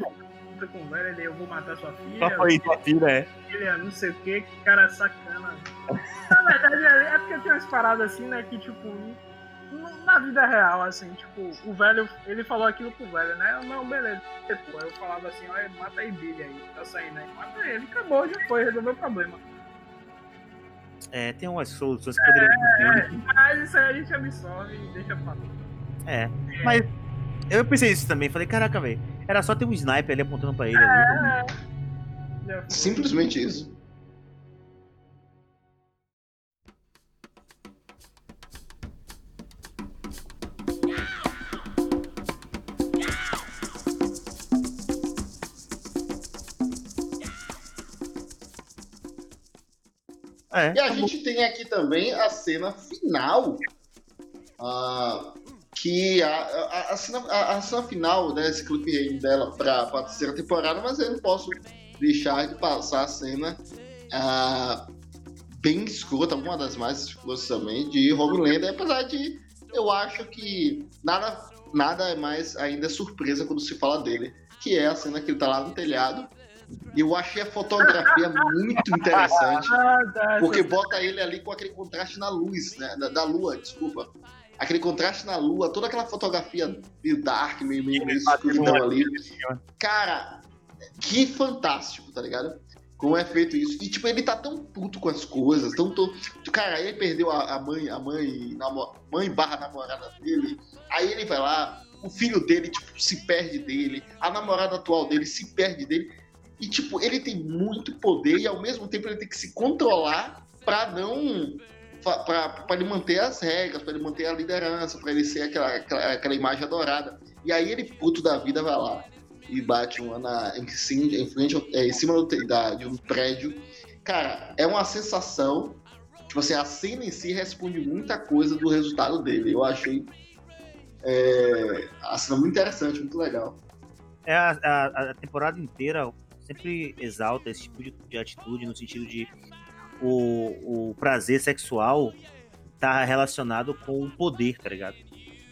puta com o velho, ele, eu vou matar sua filha. Só foi sua filha, é. filha, não sei o que, que cara sacana. Na verdade, é é porque tem umas paradas assim, né, que tipo, na vida real, assim, tipo, o velho, ele falou aquilo pro velho, né? Eu, Não, beleza. Pô, eu falava assim, olha, mata aí Billy aí, tá saindo aí. Mata ele, acabou, já foi, resolveu o problema. É, tem umas soluções que poderiam É, mas isso aí a gente absorve e deixa pra lá. É. Mas eu pensei isso também, falei, caraca, velho, era só ter um sniper ali apontando pra ele. ali. Já foi. simplesmente isso. É. E a gente tem aqui também a cena final. ah, que a, a, a cena, a, a cena final, né? Esse clipe dela pra, pra terceira temporada, mas eu não posso deixar de passar a cena ah, bem escrota, uma das mais escrotas também, de Homelander, apesar de eu acho que nada, nada é mais ainda surpresa quando se fala dele, que é a cena que ele tá lá no telhado. Eu achei a fotografia muito interessante. Ah, Porque bota ele ali com aquele contraste na luz, né? Da, da lua, desculpa. Aquele contraste na lua, toda aquela fotografia meio dark, meio, meio, meio escuridão ali. Cara, que fantástico, tá ligado? Como é feito isso. E, tipo, ele tá tão puto com as coisas, tão. tão... Cara, ele perdeu a, a mãe, a mãe, namo- mãe barra namorada dele. Aí ele vai lá, o filho dele, tipo, se perde dele. A namorada atual dele se perde dele. E, tipo, ele tem muito poder e ao mesmo tempo ele tem que se controlar pra não. Pra ele manter as regras, pra ele manter a liderança, pra ele ser aquela, aquela, aquela imagem adorada. E aí ele, puto da vida, vai lá e bate uma na, em, em, frente, é, em cima do, da, de um prédio. Cara, é uma sensação. Tipo assim, a cena em si responde muita coisa do resultado dele. Eu achei é, a cena muito interessante, muito legal. É a, a- a temporada inteira sempre exalta esse tipo de, de atitude no sentido de o, o prazer sexual tá relacionado com o poder, tá ligado?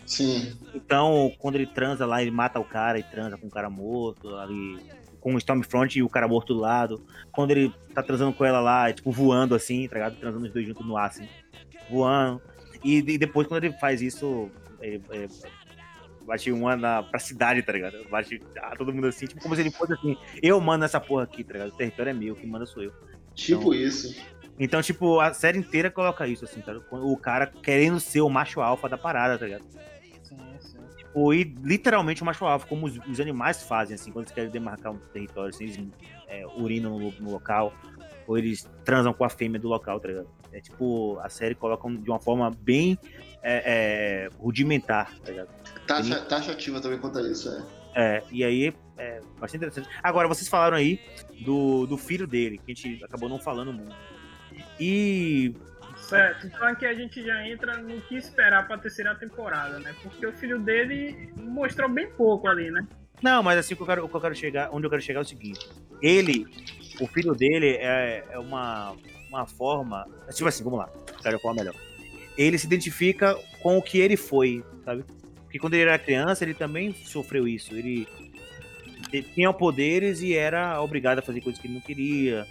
Sim. Então, quando ele transa lá, ele mata o cara e transa com o cara morto, ali, com o Stormfront e o cara morto do lado. Quando ele tá transando com ela lá, é, tipo, voando assim, tá ligado? Transando os dois juntos no ar, assim, voando. E, e depois, quando ele faz isso, ele, é, bate uma na, pra cidade, tá ligado? Bate ah, todo mundo assim, tipo, como se ele fosse assim, eu mando essa porra aqui, tá ligado? O território é meu, quem manda sou eu. Tipo Então- isso. Então, tipo, a série inteira coloca isso, assim, tá? ligado? O cara querendo ser o macho alfa da parada, tá ligado? Sim, sim. Tipo, e literalmente o macho alfa, como os, os animais fazem, assim, quando eles querem demarcar um território, assim, eles é, urinam no, no local, ou eles transam com a fêmea do local, tá ligado? É tipo, a série coloca de uma forma bem é, é, rudimentar, tá ligado? Taxa, taxativa também quanto a isso, é. É, e aí é bastante interessante. Agora, vocês falaram aí do, do filho dele, que a gente acabou não falando muito. E Certo, então aqui a gente já entra no que esperar pra terceira temporada, né? Porque o filho dele mostrou bem pouco ali, né? Não, mas assim, o que eu quero, o que eu quero chegar, onde eu quero chegar é o seguinte. Ele, o filho dele é, é uma, uma forma. Tipo assim, vamos lá, quero falar melhor. Ele se identifica com o que ele foi, sabe? Porque quando ele era criança, ele também sofreu isso. Ele tinha poderes e era obrigado a fazer coisas que ele não queria.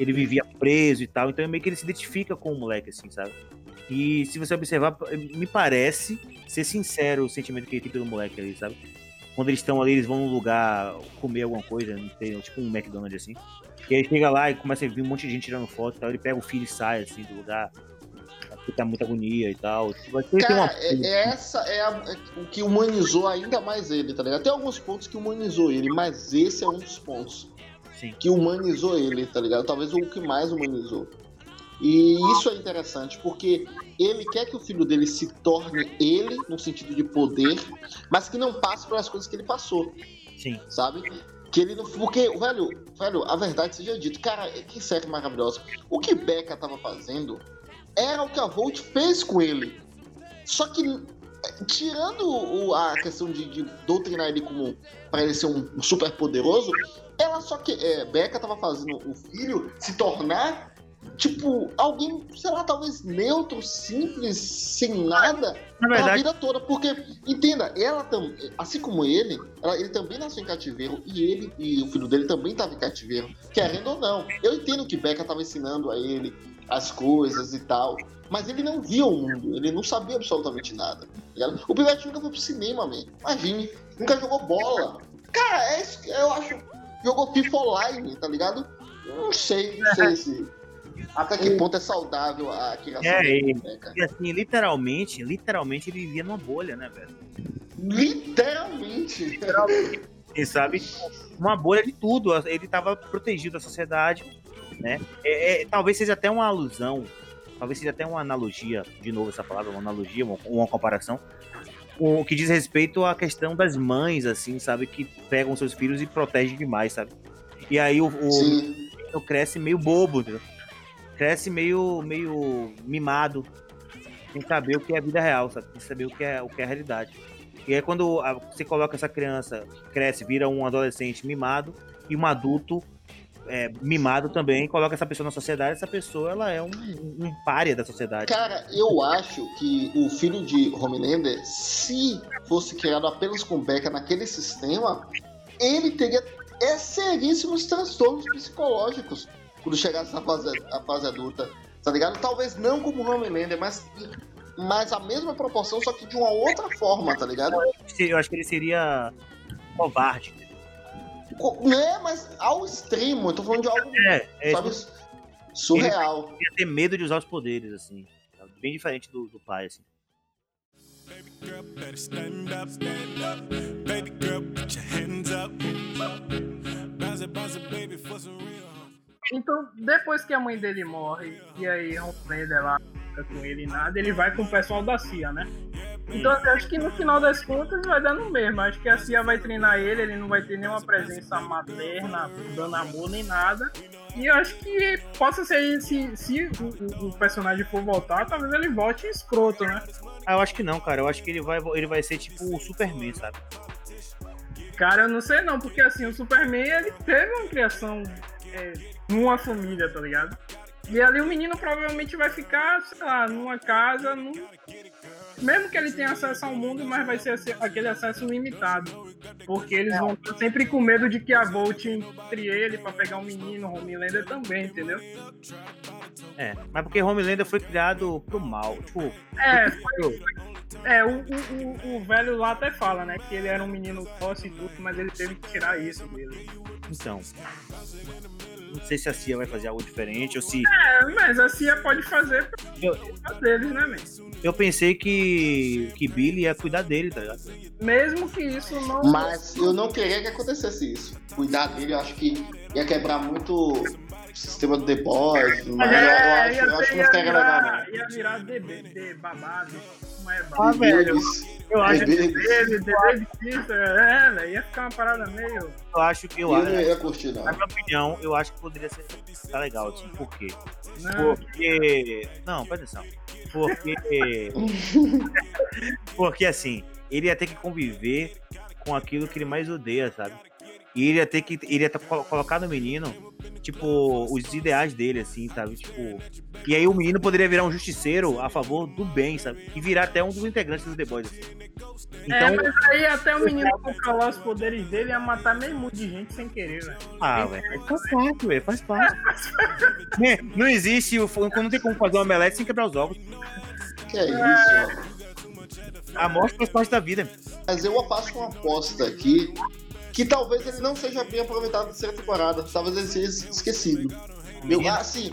Ele vivia preso e tal. Então meio que ele se identifica com o moleque, assim, sabe? E se você observar, me parece ser sincero o sentimento que ele tem pelo moleque ali, sabe? quando eles estão ali, eles vão num lugar comer alguma coisa, sei, tipo um McDonald's assim. E aí chega lá e começa a vir um monte de gente tirando foto e tal. Ele pega o filho e sai assim do lugar. Porque tá muita agonia e tal. Ter tem uma. Cara, é, é essa é, a- é o que humanizou ainda mais ele, tá ligado? Tem alguns pontos que humanizou ele, mas esse é um dos pontos. Sim. que humanizou ele, tá ligado? Talvez o que mais humanizou. E isso é interessante, porque ele quer que o filho dele se torne ele, no sentido de poder, mas que não passe pelas coisas que ele passou, Sim. sabe? Que ele não. Porque, velho, velho, a verdade seja dito, cara, que série maravilhosa. O que Becca tava fazendo era o que a Volt fez com ele. Só que, tirando o- a questão de, de doutrinar ele como para ele ser um, um super poderoso, ela só que. É, Becca tava fazendo o filho se tornar. Tipo, alguém, sei lá, talvez neutro, simples, sem nada, Na a verdade, vida toda, porque, entenda, ela também, assim como ele, ela- ele também nasceu em cativeiro e ele e o filho dele também estava em cativeiro, querendo ou não. Eu entendo que Becca estava ensinando a ele as coisas e tal, mas ele não via o mundo, ele não sabia absolutamente nada. tá? O Pivete nunca foi pro cinema, man. Imagine, nunca jogou bola. Cara, é isso que eu acho. Jogou FIFA Online, tá ligado? Não sei, não sei se. Até que ponto é saudável a criação É, dele, e- Becca. e assim, literalmente, literalmente ele vivia numa bolha, né, velho? Literalmente. Quem sabe uma bolha de tudo. Ele estava protegido da sociedade, né? É, é, talvez seja até uma alusão, talvez seja até uma analogia, de novo essa palavra, uma analogia, uma, uma comparação, o que diz respeito à questão das mães, assim, sabe, que pegam seus filhos e protegem demais, sabe? E aí o, o cresce meio bobo, entendeu? Cresce meio, meio mimado, sem saber o que é a vida real, sabe? Sem saber o que é, o que é a realidade. E aí quando você coloca essa criança, cresce, vira um adolescente mimado e um adulto é, mimado também, coloca essa pessoa na sociedade, essa pessoa ela é um, um pária da sociedade. Cara, eu acho que o filho de Homelander, se fosse criado apenas com Becca naquele sistema, ele teria é, seríssimos transtornos psicológicos quando chegasse na fase, na fase adulta, tá ligado? Talvez não como Homelander, mas, mas a mesma proporção, só que de uma outra forma, tá ligado? Eu acho que ele seria covarde. Né, mas ao extremo, eu tô falando de algo, É, é sabe, surreal. ele ia ter medo de usar os poderes, assim. sabe? Bem diferente do, do pai, assim. girl, better stand up, stand up. Baby girl, put your hands up. Bounce it, bounce it, baby, for some real. Então, depois que a mãe dele morre, e aí Homelander lá fica com ele e nada, ele vai com o pessoal da CIA, né? Então acho que no final das contas vai dar no mesmo. Acho que a CIA vai treinar ele, ele não vai ter nenhuma presença materna, dando amor nem nada. E eu acho que possa ser se, se o, o- o personagem for voltar, talvez ele volte escroto, né? Ah, eu acho que não, cara. Eu acho que ele vai, ele vai ser tipo o Superman, sabe? Cara, eu não sei não, porque assim, o Superman ele teve uma criação é, numa família, tá ligado? E ali o menino provavelmente vai ficar, sei lá, numa casa, num... mesmo que ele tenha acesso ao mundo, mas vai ser aquele acesso limitado. Porque eles vão estar sempre com medo de que a Volt entre ele pra pegar um menino, Homelander também, entendeu? É, mas porque Homelander foi criado pro mal. Tipo, É, foi- é o, o, o, o velho lá até fala, né? Que ele era um menino tosse e tudo, mas ele teve que tirar isso dele. então. Não sei se a CIA vai fazer algo diferente ou se. É, mas a CIA pode fazer Eu, deles, né, man? eu pensei que, que Billy ia cuidar dele, tá ligado? Mesmo que isso não. Mas eu não queria que acontecesse isso. Cuidar dele, eu acho que ia quebrar muito sistema do The Boys. Mas eu, eu acho, ia, eu acho que legal, virar, não. ia virar DB, de babado. Não é Ah, babado. velho. Eles- Eu acho, eles- DB, DB de pista, é, velho. Ia ficar uma parada meio. eu acho que eu Eu acho. não ia curtir, não. Na minha opinião, eu acho que poderia ser tá legal, assim, por quê? Não, Porque. Não, presta atenção. Porque. [laughs] Porque assim, ele ia ter que conviver com aquilo que ele mais odeia, sabe? E ele ia ter que. Ele ia colocar no menino, tipo, os ideais dele, assim, sabe? Tipo. E aí o menino poderia virar um justiceiro a favor do bem, sabe? E virar até um dos integrantes do The Boys. Assim. é, Então. mas aí até o menino controlar os poderes dele ia matar meio mundo de gente sem querer, velho. Ah, velho, faz parte, velho, faz parte. [laughs] Né, Não existe, o- não tem como fazer uma omelete sem quebrar os ovos. Que é isso? A morte faz parte da vida. Mas eu faço uma aposta aqui que talvez ele não seja bem aproveitado na terceira temporada. Talvez ele seja esquecido. Eu, assim,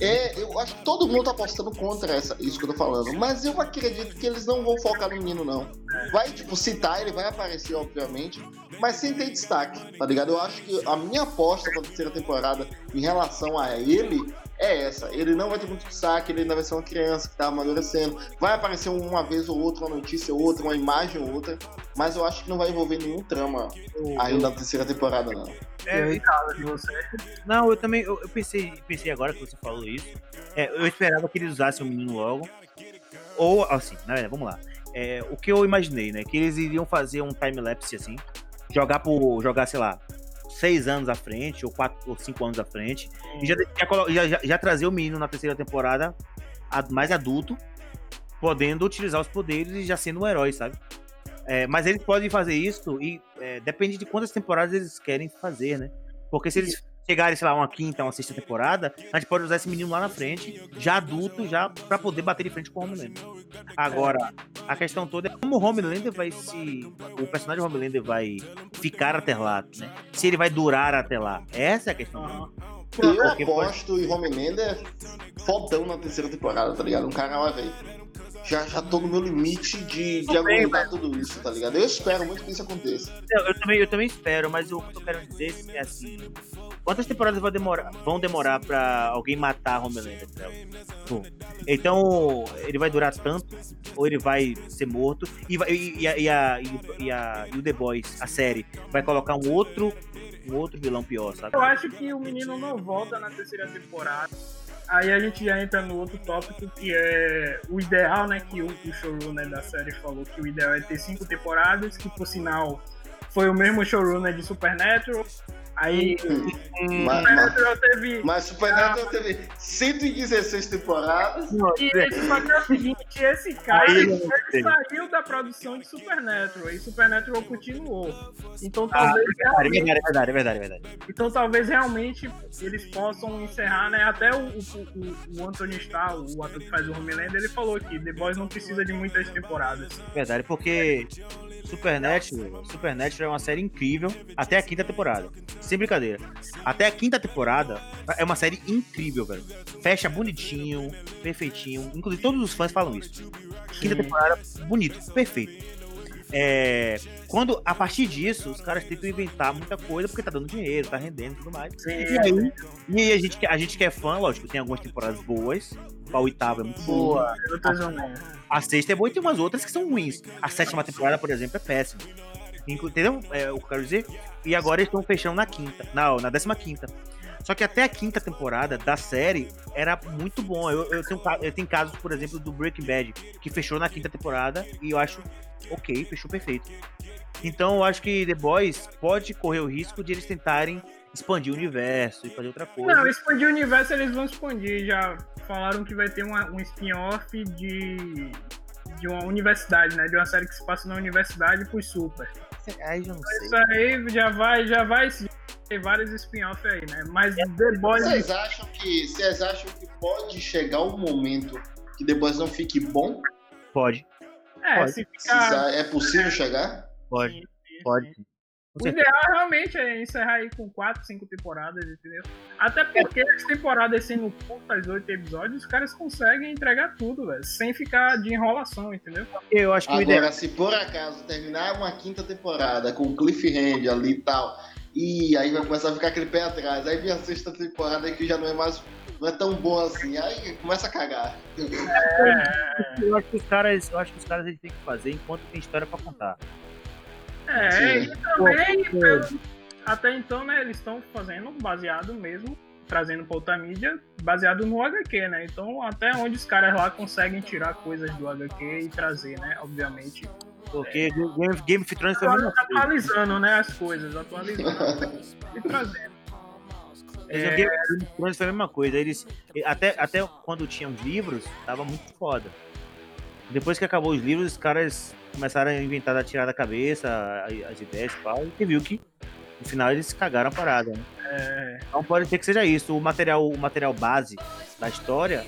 é, eu acho que todo mundo tá apostando contra essa, isso que eu tô falando. Mas eu acredito que eles não vão focar no menino, não. vai, tipo, citar, ele vai aparecer, obviamente, mas sem ter destaque, tá ligado? Eu acho que a minha aposta pra terceira temporada em relação a ele é essa. Ele não vai ter muito destaque, ele ainda vai ser uma criança que tá amadurecendo. Vai aparecer uma vez ou outra, uma notícia ou outra, uma imagem ou outra, mas eu acho que não vai envolver nenhum trama ainda na terceira temporada, não. É, E Carlos, de você? Não, eu também, eu, eu pensei, pensei agora que você falou isso. É, eu esperava que eles usassem o menino logo. Ou, assim, na verdade, vamos lá. É, o que eu imaginei, né? Que eles iriam fazer um time-lapse assim. Jogar por. Jogar, sei lá, seis anos à frente, ou quatro ou cinco anos à frente. E já, já, já, já- trazer o menino na terceira temporada mais adulto, podendo utilizar os poderes e já sendo um herói, sabe? É, mas eles podem fazer isso e é, depende de quantas temporadas eles querem fazer, né? Porque se eles chegarem, sei lá, uma quinta, uma sexta temporada, a gente pode usar esse menino lá na frente, já adulto, já pra poder bater de frente com o Homelander. Agora, a questão toda é como o Homelander vai se. O personagem Homelander vai ficar até lá, né? Se ele vai durar até lá. Essa é a questão. Eu Porque pode- aposto em Homelander fodão na terceira temporada, tá ligado? Um cara lá, velho. Já, já tô no meu limite de, de aguentar tudo isso, tá ligado? Eu espero muito que isso aconteça. Eu, eu também, eu também espero, mas o que eu quero dizer é assim. Quantas temporadas vai demorar, vão demorar pra alguém matar Homelander? Pra Pô. Então, ele vai durar tanto, ou ele vai ser morto, e, vai- e, e, a- e, a- e o- e a- e o The Boys, a série, vai colocar um outro, um outro vilão pior, sabe? Eu acho que o menino não volta na terceira temporada. Aí a gente já entra no outro tópico que é o ideal, né? Que o, o showrunner da série falou que o ideal é ter cinco temporadas, que por sinal foi o mesmo showrunner de Supernatural. Aí Mas, mas, Supernatural teve. mas Supernatural teve 116 temporadas. E que é o seguinte, esse cara ele saiu da produção de Supernatural e Supernatural continuou. Então Ah, talvez é verdade, é verdade, é verdade, é verdade. Então talvez realmente eles possam encerrar, né? Até o, o, o, o Anthony Starr, o ator que faz o Homelander, ele falou que The Boys não precisa de muitas temporadas. Verdade, porque Supernatural, Supernatural é uma série incrível até a quinta temporada. Sem brincadeira. Até a quinta temporada é uma série incrível, velho. Fecha bonitinho, perfeitinho. Inclusive, todos os fãs falam isso. Quinta Sim. temporada, bonito, perfeito. É, quando, a partir disso, os caras tentam inventar muita coisa porque tá dando dinheiro, tá rendendo e tudo mais. E aí, e aí a, gente, que- a gente que é fã, lógico, tem algumas temporadas boas. A oitava é muito boa. Não. A sexta é boa e tem umas outras que são ruins. A sétima temporada, por exemplo, é péssima. Entendeu é, o que eu quero dizer? E agora eles estão fechando na quinta. Não, na décima quinta. Só que até a quinta temporada da série era muito bom. Eu, eu, tenho, eu tenho casos, por exemplo, do Breaking Bad, que fechou na quinta temporada e eu acho ok, fechou perfeito. Então eu acho que The Boys pode correr o risco de eles tentarem expandir o universo e fazer outra coisa. Não, expandir o universo eles vão expandir. Já falaram que vai ter uma- um spin-off de, de uma universidade, né? De uma série que se passa na universidade por Super. Aí já não sei. Isso aí já vai, já vai ter vários spin-off aí, né? Mas The Boys. Vocês acham que vocês acham que pode chegar um momento que The Boys não fique bom? Pode, É, pode. se ficar. é possível chegar? pode, pode. sim. O ideal realmente é encerrar aí com 4, 5 temporadas, entendeu? Até porque as temporadas sendo curtas, 8 episódios, os caras conseguem entregar tudo, velho. Sem ficar de enrolação, entendeu? Eu acho que o ideal. Agora, se por acaso terminar uma quinta temporada com o cliffhanger ali e tal, e aí vai começar a ficar aquele pé atrás, aí vem a sexta temporada que já não é mais não é tão boa assim, aí começa a cagar. Eu acho que os caras, eu acho que os caras eles têm que fazer enquanto tem história pra contar. É, Sim. e também, pelo- até então, né, eles estão fazendo baseado mesmo, trazendo pra outra mídia, baseado no HQ, né? Então, até onde os caras lá conseguem tirar coisas do HQ e trazer, né? Obviamente. Porque Game, Game of Thrones mesma coisa. Atualizando, né, as coisas, atualizando e trazendo. É. Game of Thrones foi a mesma coisa. Eles, até, até quando tinham livros, tava muito foda. Depois que acabou os livros, os caras começaram a inventar, a tirar da cabeça as ideias e tal. E você viu que no final eles cagaram a parada. Né? É, Então pode ser que seja isso. O material, o material base da história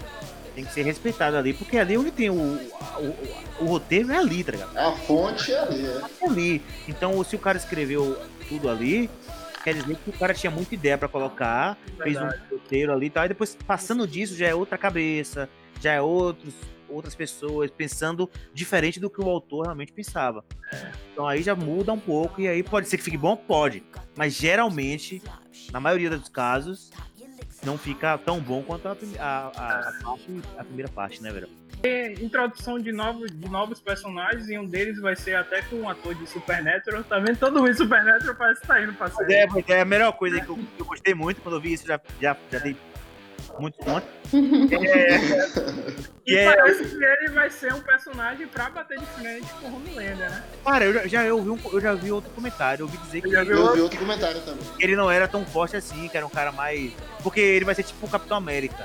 tem que ser respeitado ali, porque ali onde tem o, o, o roteiro é ali, tá ligado? A fonte é ali, é. É ali. Então, se o cara escreveu tudo ali, quer dizer que o cara tinha muita ideia pra colocar, fez um roteiro ali e tal, e depois passando disso já é outra cabeça, já é outros, outras pessoas, pensando diferente do que o autor realmente pensava. Então aí já muda um pouco, e aí pode ser que fique bom? Pode. Mas geralmente, na maioria dos casos, não fica tão bom quanto a, a, a, a primeira parte, né, velho? Introdução de novos, de novos personagens e um deles vai ser até com um ator de Supernatural. Tá vendo? Todo mundo de Supernatural parece que tá indo pra série. é, é a melhor coisa que eu, que eu gostei muito quando eu vi isso, já, já, já dei muito ponto. [laughs] E é- parece que ele vai ser um personagem pra bater de frente com o Homelander, né? Cara, eu já, já eu, vi um- eu já vi outro comentário, eu ouvi dizer que Já viu? Eu vi outro comentário também. ele não era tão forte assim, que era um cara mais. Porque ele vai ser tipo o Capitão América.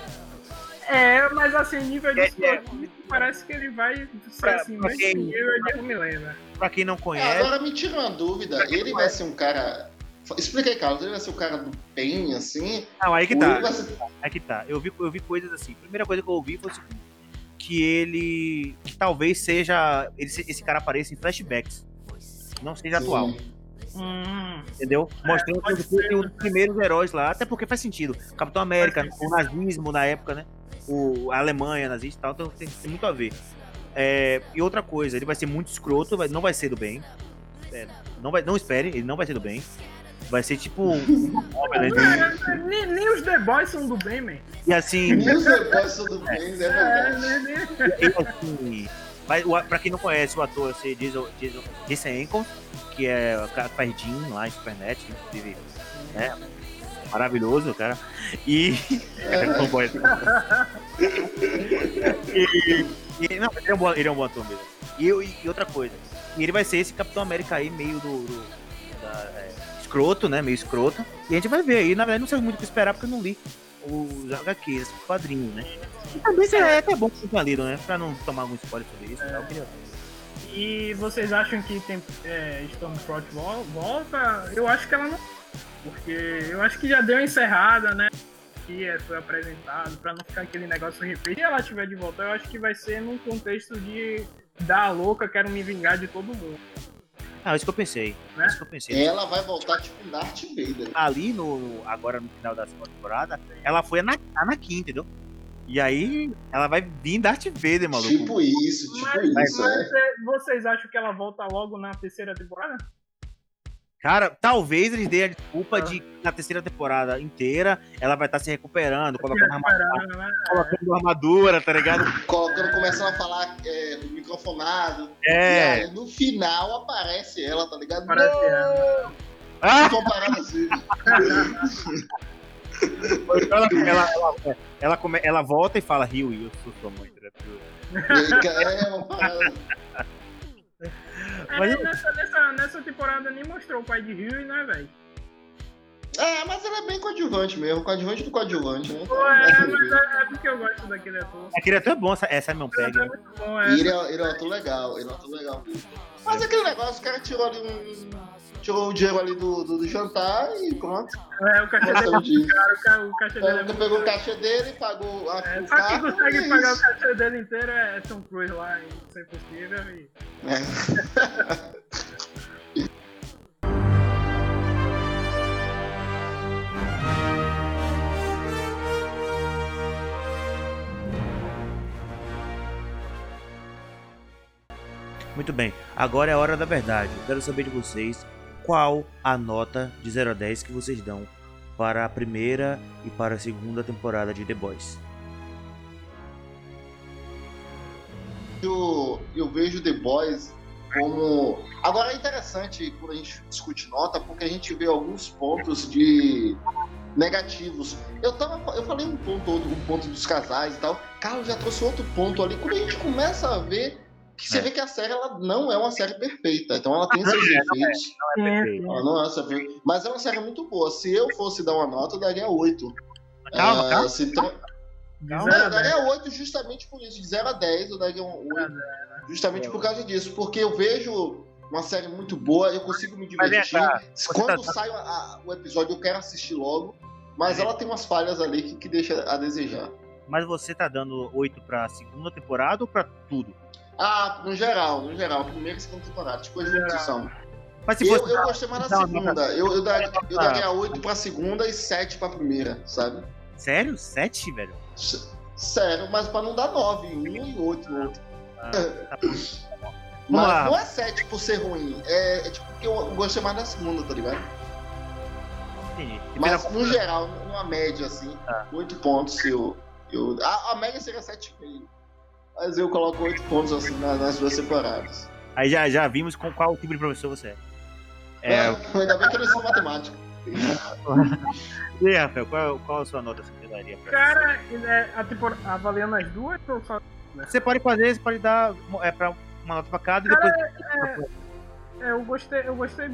É, mas assim, nível de É, é. parece que ele vai ser Pra- assim, pra quem- nível de Homelander. Pra quem não É, conhece. agora me tira uma dúvida, ele vai ser um cara. Explica aí, Carlos, ele vai ser o cara do bem, assim? Não, aí que tá. ser- Aí que tá. Eu vi, eu vi coisas assim. A primeira coisa que eu ouvi foi o seguinte, que ele. que talvez seja. Ele, se- esse cara apareça em flashbacks. Não seja Sim. atual. Hum, Entendeu? Mostrando pode que ele foi um dos primeiros heróis lá, até porque faz sentido. Capitão América, o nazismo na época, né? O, a Alemanha nazista e tal, então tem, tem muito a ver. É, e outra coisa, ele vai ser muito escroto, vai- não vai ser do bem. É, não, vai, não espere, ele não vai ser do bem. Vai ser tipo. um né? é, nem, nem os The Boys são do bem, man. E assim, E os negócios do bem, é É, nem, nem... e assim o, pra quem não conhece o ator, é Jason, Jason, Jason Ankle, que é o cara que faz Jean lá em Supernet, inclusive. É, maravilhoso, cara. E. [laughs] Não pode. e, e- não, ele é, um bom, ele é um bom ator mesmo. E, e outra coisa, e ele vai ser esse Capitão América aí, meio do. do- da- é, escroto, né? Meio escroto. E a gente vai ver aí. Na verdade, não sei muito o que esperar, porque eu não li os HQs, o quadrinho, né? E também é até bom que tenha lido, né? Pra não tomar algum spoiler sobre isso. e tal, eu queria- E vocês acham que tem é, Stormfront vol- volta? Eu acho que ela não. Porque eu acho que já deu encerrada, né? Que é, foi apresentado, pra não ficar aquele negócio repetido. Se ela tiver de volta, eu acho que vai ser num contexto de dar a louca, quero me vingar de todo mundo. Ah, isso que eu pensei. Né? Isso que eu pensei. Ela vai voltar tipo Darth Vader. Ali no. Agora no final da segunda temporada, ela foi a Ana- Anakin, entendeu? E aí ela vai vir Darth Vader, maluco. Tipo isso, tipo Mas, isso, mas é. é, vocês acham que ela volta logo na terceira temporada? Cara, talvez eles dêem a desculpa Ah. de na terceira temporada inteira ela vai estar se recuperando, colocando, arma- Recuperando, né? colocando armadura, tá ligado? Colocando, começando a falar é, microfonado. E É. aí no final aparece ela, tá ligado? Parece Não! ela. Ah, Uma parada assim. ela, ela, ela, ela, come- ela volta e fala, Rio, eu sou sua mãe, tá? E aí, É uma parada. É, Mas eu- nessa, nessa, nessa temporada nem mostrou o pai de Rio, né, velho? É, mas ela é bem coadjuvante mesmo, coadjuvante do coadjuvante, né? Pô, é, é mas é, é porque eu gosto daquele ator. Aquele até é bom, essa, essa é meu peg. É né? muito bom, é. E ele é, ele é um ator legal, ele é um ator legal. Mas aquele negócio, o cara tirou ali um. Tirou o dinheiro ali do, do, do jantar e pronto. É, o caixa dele é caro, o ca- o caixa dele é Então, muito pegou o caixa dele, pagou a, É, o só quem consegue e é pagar o isso. cachê dele inteiro é Tom Cruise lá em Sem Possível e... É. [laughs] Muito bem, agora é a hora da verdade. Eu quero saber de vocês qual a nota de 0 a 10 que vocês dão para a primeira e para a segunda temporada de The Boys. eu, eu vejo The Boys como. Agora é interessante quando a gente discute nota, porque a gente vê alguns pontos de negativos. Eu, tava, eu falei um ponto, um ponto dos casais e tal. Carlos já trouxe outro ponto ali. Quando a gente começa a ver que você É. vê que a série ela não é uma série perfeita. Então ela tem seus defeitos. Perfeito. Ela não é uma série... Mas é uma série muito boa. Se eu fosse dar uma nota, eu daria 8. Calma, calma. se tra- De Não, não, eu daria 8 justamente por isso. De 0 a 10 eu daria um 8. Justamente por causa disso. Porque eu vejo uma série muito boa, eu consigo me divertir. Quando tá- sai a- a- o episódio, eu quero assistir logo. Mas É. ela tem umas falhas ali que, que deixa a desejar. Mas você tá dando 8 pra segunda temporada ou pra tudo? Ah, no geral, no geral, primeira e segunda temporada, tipo junção. Mas se Eu, fosse. eu gostei mais da Não, segunda. Eu, eu, daria, eu Ah. daria 8 pra segunda e 7 pra primeira, sabe? Sério? 7, velho? Sério, mas pra não dar 9 em um e 8 no outro. Ah, [laughs] tá. Mas lá. não é 7 por ser ruim. É, é tipo que eu gostei mais da segunda, tá ligado? Entendi. Mas no geral, numa média, assim, Tá. 8 pontos eu. eu a, a média seria 7,5. Mas eu coloco 8 pontos assim na- nas duas temporadas. Aí já, já vimos com qual tipo de professor você é. É, É, ainda bem que eu não sou matemática. [laughs] E aí, Rafael, qual, qual a sua nota que você daria pra Cara, é, a tempor... avaliando as duas ou só. Você pode fazer, você pode dar é, pra uma nota pra cada e depois. É, eu gostei, eu gostei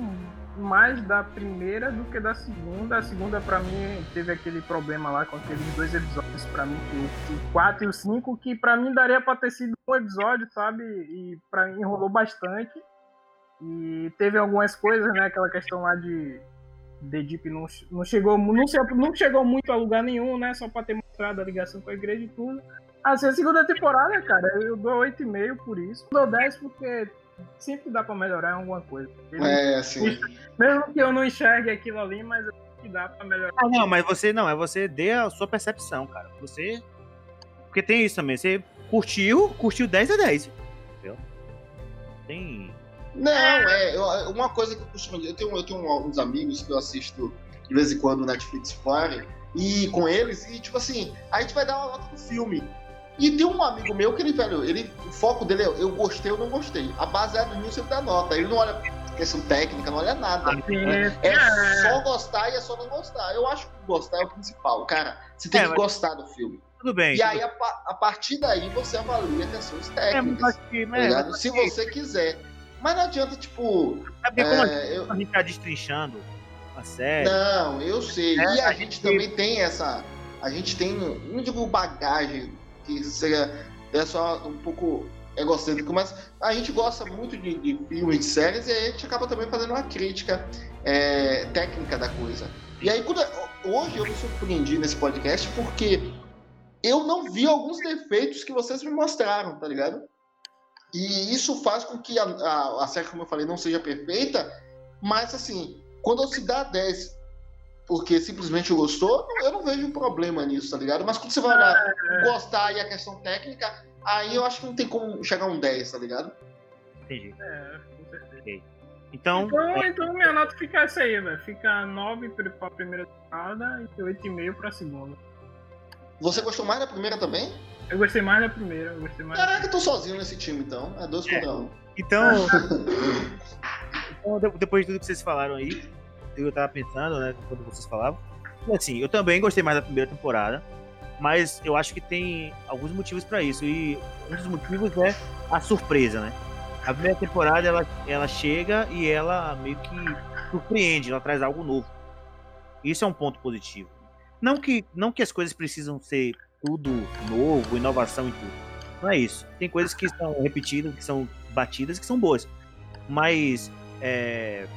mais da primeira do que da segunda. A segunda, pra mim, teve aquele problema lá com aqueles dois episódios, pra mim, o 4 e o 5, que pra mim daria pra ter sido um episódio, sabe? E pra mim enrolou bastante. E teve algumas coisas, né? Aquela questão lá de. The Deep não, não, chegou, não, não chegou muito a lugar nenhum, né? Só pra ter mostrado a ligação com a igreja e tudo. Assim, a segunda temporada, cara, eu dou 8,5 por isso. Dou 10 porque sempre dá pra melhorar em alguma coisa. É, assim. Mesmo que eu não enxergue aquilo ali, mas eu acho que dá pra melhorar. Ah, não, mas você não, é você dê a sua percepção, cara. Você. Porque tem isso também. Você curtiu, curtiu 10 a 10. Entendeu? Tem. Não, é. eu- uma coisa que eu costumo dizer, eu tenho, eu tenho uns amigos que eu assisto de vez em quando no Netflix Party, e com eles, e tipo assim, a gente vai dar uma nota do filme. E tem um amigo meu que ele, velho, ele, o foco dele é eu gostei ou não gostei. A baseada nisso ele dá nota. Ele não olha questão técnica, não olha nada. É só gostar e é só não gostar. Eu acho que gostar é o principal, cara. Você tem É, que mas- gostar do filme. Tudo bem. E aí, a, a partir daí, você avalia questões é, mas técnicas. acho que. tá É, ligado? mas Se que- você quiser. Mas não adianta, tipo. é a é, eu- gente tá destrinchando a série. Não, eu sei. É, e a, a gente gente- também tem essa. A gente tem, não digo bagagem, que seja é só um pouco egocêntrico, mas a gente gosta muito de, de filmes, de séries, e aí a gente acaba também fazendo uma crítica é, técnica da coisa. E aí, quando, hoje eu me surpreendi nesse podcast porque eu não vi alguns defeitos que vocês me mostraram, tá ligado? E isso faz com que a, a, a série, como eu falei, não seja perfeita, mas assim, quando se dá 10 porque simplesmente gostou, eu não vejo problema nisso, tá ligado? Mas quando você vai olhar, gostar e a questão técnica, aí eu acho que não tem como chegar a um 10, tá ligado? Entendi. É, com certeza. Então, Então, então minha nota fica essa aí, velho. Fica 9 pra primeira temporada e 8,5 pra segunda. Você gostou mais da primeira também? Eu gostei mais da primeira, eu gostei mais da Caraca, eu tô sozinho nesse time então. É dois contra um. então, [laughs] então, de- depois de tudo que vocês falaram aí, eu tava pensando, né, quando vocês falavam. Assim, eu também gostei mais da primeira temporada, mas eu acho que tem alguns motivos pra isso. E um dos motivos é a surpresa, né? A primeira temporada ela, ela chega e ela meio que surpreende, ela traz algo novo. Isso é um ponto positivo. Não que, não que as coisas precisam ser tudo novo, inovação e tudo. Não é isso. Tem coisas que são repetidas, que são batidas, que são boas. Mas é,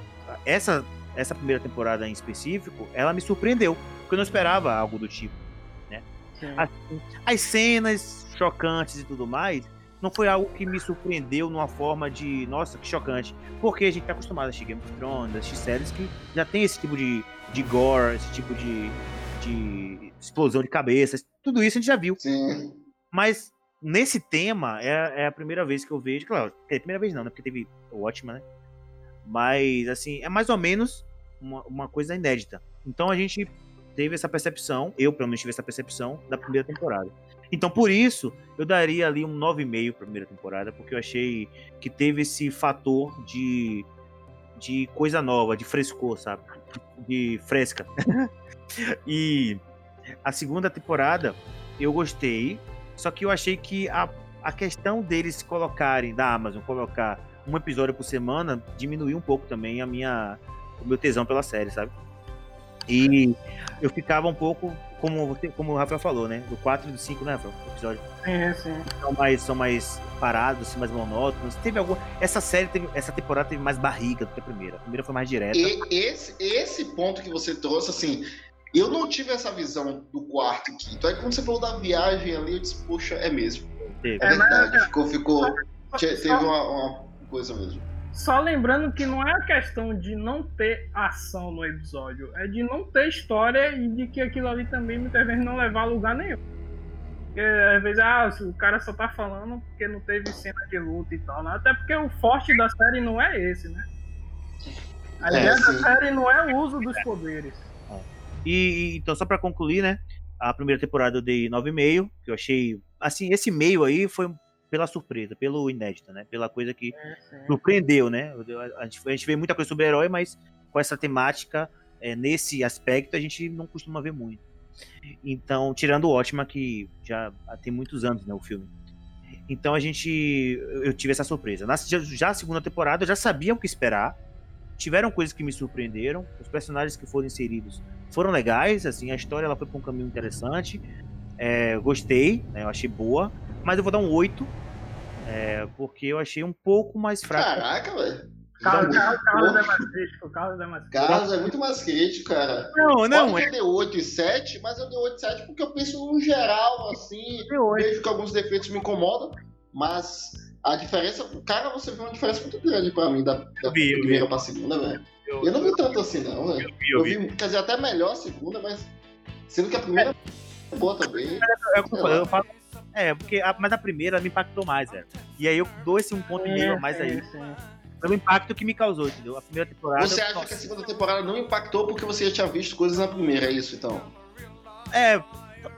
essa, essa primeira temporada em específico, ela me surpreendeu. Porque eu não esperava algo do tipo. Sim. Assim, as cenas chocantes e tudo mais, não foi algo que me surpreendeu numa forma de, nossa, que chocante. Porque a gente tá acostumado a assistir Game of Thrones, assistir séries que já tem esse tipo de, de gore, esse tipo de, de explosão de cabeças. Tudo isso a gente já viu. Sim. Mas nesse tema é, é a primeira vez que eu vejo. Claro, é a primeira vez não, né? Porque teve o Watchman, né? Mas, assim, é mais ou menos uma, uma coisa inédita. Então a gente teve essa percepção, eu pelo menos tive essa percepção da primeira temporada. Então por isso eu daria ali um 9,5 pra primeira temporada, porque eu achei que teve esse fator de, de coisa nova, de frescor, sabe? De fresca. [laughs] e a segunda temporada eu gostei, só que eu achei que a, a questão deles colocarem, da Amazon, colocar um episódio por semana, diminuiu um pouco também a minha, o meu tesão pela série, sabe? E eu ficava um pouco, como, você, como o Rafael falou, né? Do 4 e do 5, né, Rafael? Episódio Sim, sim. são mais, são mais parados, assim, mais monótonos. Teve algum. Essa série, teve, essa temporada teve mais barriga do que a primeira. A primeira foi mais direta. E esse, esse ponto que você trouxe, assim, eu não tive essa visão do quarto e quinto. Aí quando você falou da viagem ali, eu disse, poxa, é mesmo. É É, mas- verdade, ficou, ficou. Teve uma, uma coisa mesmo. Só lembrando que não é a questão de não ter ação no episódio, é de não ter história e de que aquilo ali também muitas vezes não levar a lugar nenhum. Porque às vezes ah, o cara só tá falando porque não teve cena de luta e tal. Né? Até porque o forte da série não é esse, né? A É, ideia da sim. série não é o uso dos poderes. E, e- então, só pra concluir, né? A primeira temporada eu dei 9,5, que eu achei. Assim, esse meio aí foi pela surpresa, pelo inédito, né? Pela coisa que É, sim. surpreendeu, né? A gente, a gente vê muita coisa sobre herói, mas com essa temática, é, nesse aspecto, a gente não costuma ver muito. Então, tirando o Ótima, que já tem muitos anos, né, o filme. Então a gente. Eu tive essa surpresa. Na, já, já a segunda temporada eu já sabia o que esperar. Tiveram coisas que me surpreenderam. Os personagens que foram inseridos foram legais. Assim, a história ela foi para um caminho interessante. É, gostei, né, eu achei boa. Mas eu vou dar um 8. é, porque eu achei um pouco mais fraco. Caraca, velho. Carlos, Dá Carlos, é mais crítico, o Carlos é mais crítico. Carlos é muito mais crítico, cara. Não, não, Pode é que eu dei 8 e 7, mas eu dei 8 e 7 porque eu penso no geral, assim, vejo que alguns defeitos me incomodam, mas a diferença, cara, você viu uma diferença muito grande pra mim da, da Eu vi, eu vi. primeira pra segunda, velho. Eu, Eu não vi tanto assim, não, velho. eu vi, Eu eu vi. vi, quer dizer, até melhor a segunda, mas sendo que a primeira é boa também. É, que eu falo, eu falo- é, porque a, mas a primeira me impactou mais, velho. E aí eu dou esse um ponto e meio a mais aí. sim. Pelo impacto que me causou, entendeu? A primeira temporada. Você eu- acha que a segunda temporada não impactou porque você já tinha visto coisas na primeira, é isso, então? É,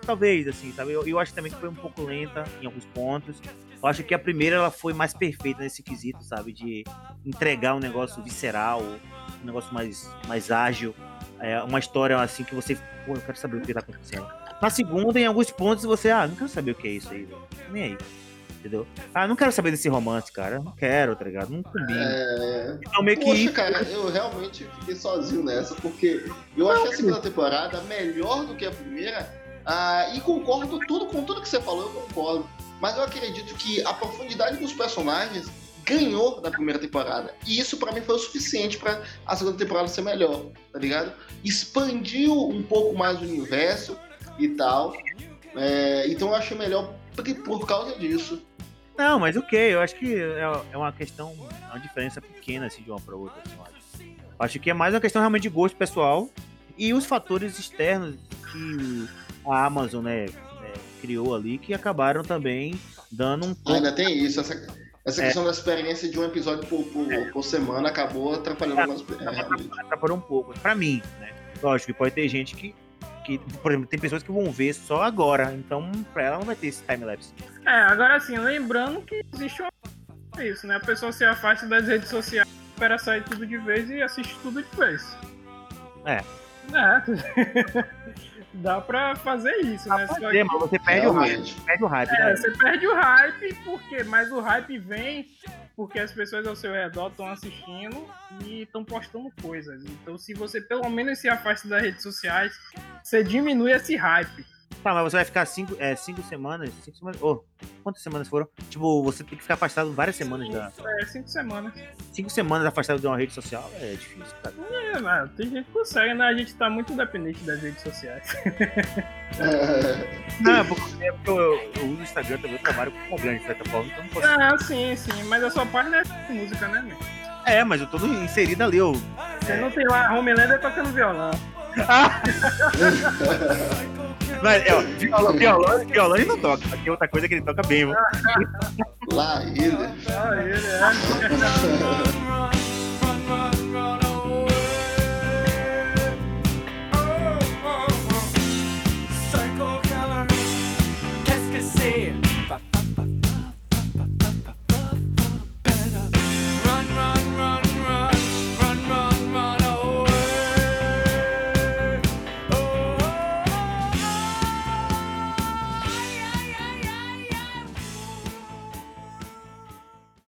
talvez, assim, sabe? Eu, eu acho também que foi um pouco lenta em alguns pontos. Eu acho que a primeira ela foi mais perfeita nesse quesito, sabe? De entregar um negócio visceral, um negócio mais, mais ágil. É, uma história assim que você. Pô, eu quero saber o que tá acontecendo. Na segunda, em alguns pontos, você, ah, não quero saber o que é isso aí, velho. Nem aí. Entendeu? Ah, não quero saber desse romance, cara. Não quero, tá ligado? Não combina. É... Então meio que. Poxa, cara, eu realmente fiquei sozinho nessa, porque eu achei a segunda temporada melhor do que a primeira, ah, e concordo tudo com tudo que você falou, eu concordo. Mas eu acredito que a profundidade dos personagens ganhou da primeira temporada. E isso pra mim foi o suficiente pra a segunda temporada ser melhor, tá ligado? Expandiu um pouco mais o universo e tal. É, então eu achei melhor por, causa disso. Não, mas ok, eu acho que é, é uma questão, é uma diferença pequena assim, de uma pra outra, eu acho. Acho que é mais uma questão realmente de gosto pessoal e os fatores externos que a Amazon, né, é, criou ali, que acabaram também dando um Ah, pouco. ainda tem isso, essa, essa É. questão da experiência de um episódio por, por, por semana acabou atrapalhando É. é, atrapalhou um pouco, pra mim, né? Lógico que pode ter gente que, que, por exemplo, tem pessoas que vão ver só agora, então pra ela não vai ter esse time-lapse. É, agora assim, lembrando que existe uma... isso, né? A pessoa se afasta das redes sociais, espera sair tudo de vez e assiste tudo de vez. É. É. [laughs] Dá pra fazer isso, né? Só É, mas você perde o hype, Realmente. perde o hype, É, né? você perde o hype, por quê? Mas o hype vem porque as pessoas ao seu redor estão assistindo e estão postando coisas. Então, se você pelo menos se afasta das redes sociais, você diminui esse hype. Tá, mas você vai ficar cinco, é, cinco semanas, cinco semanas, oh, quantas semanas foram? Tipo, você tem que ficar afastado várias semanas da, É, cinco semanas. cinco semanas afastado de uma rede social é difícil, cara. É, mano, tem gente que consegue, né? A gente tá muito dependente das redes sociais. É, [laughs] Não, é porque, é porque eu, eu uso o Instagram também, eu trabalho com grande de certa forma, então não posso. Ah, sim, sim, mas a sua parte é música, né, meu? É, mas eu tô inserido ali, eu. Você não tem lá a Homelander tocando violão. [laughs] [laughs] Mas, é, ó, violão, violão, violão ele não toca, aqui tem outra coisa que ele toca bem, mano. Lá ele. Lá ele,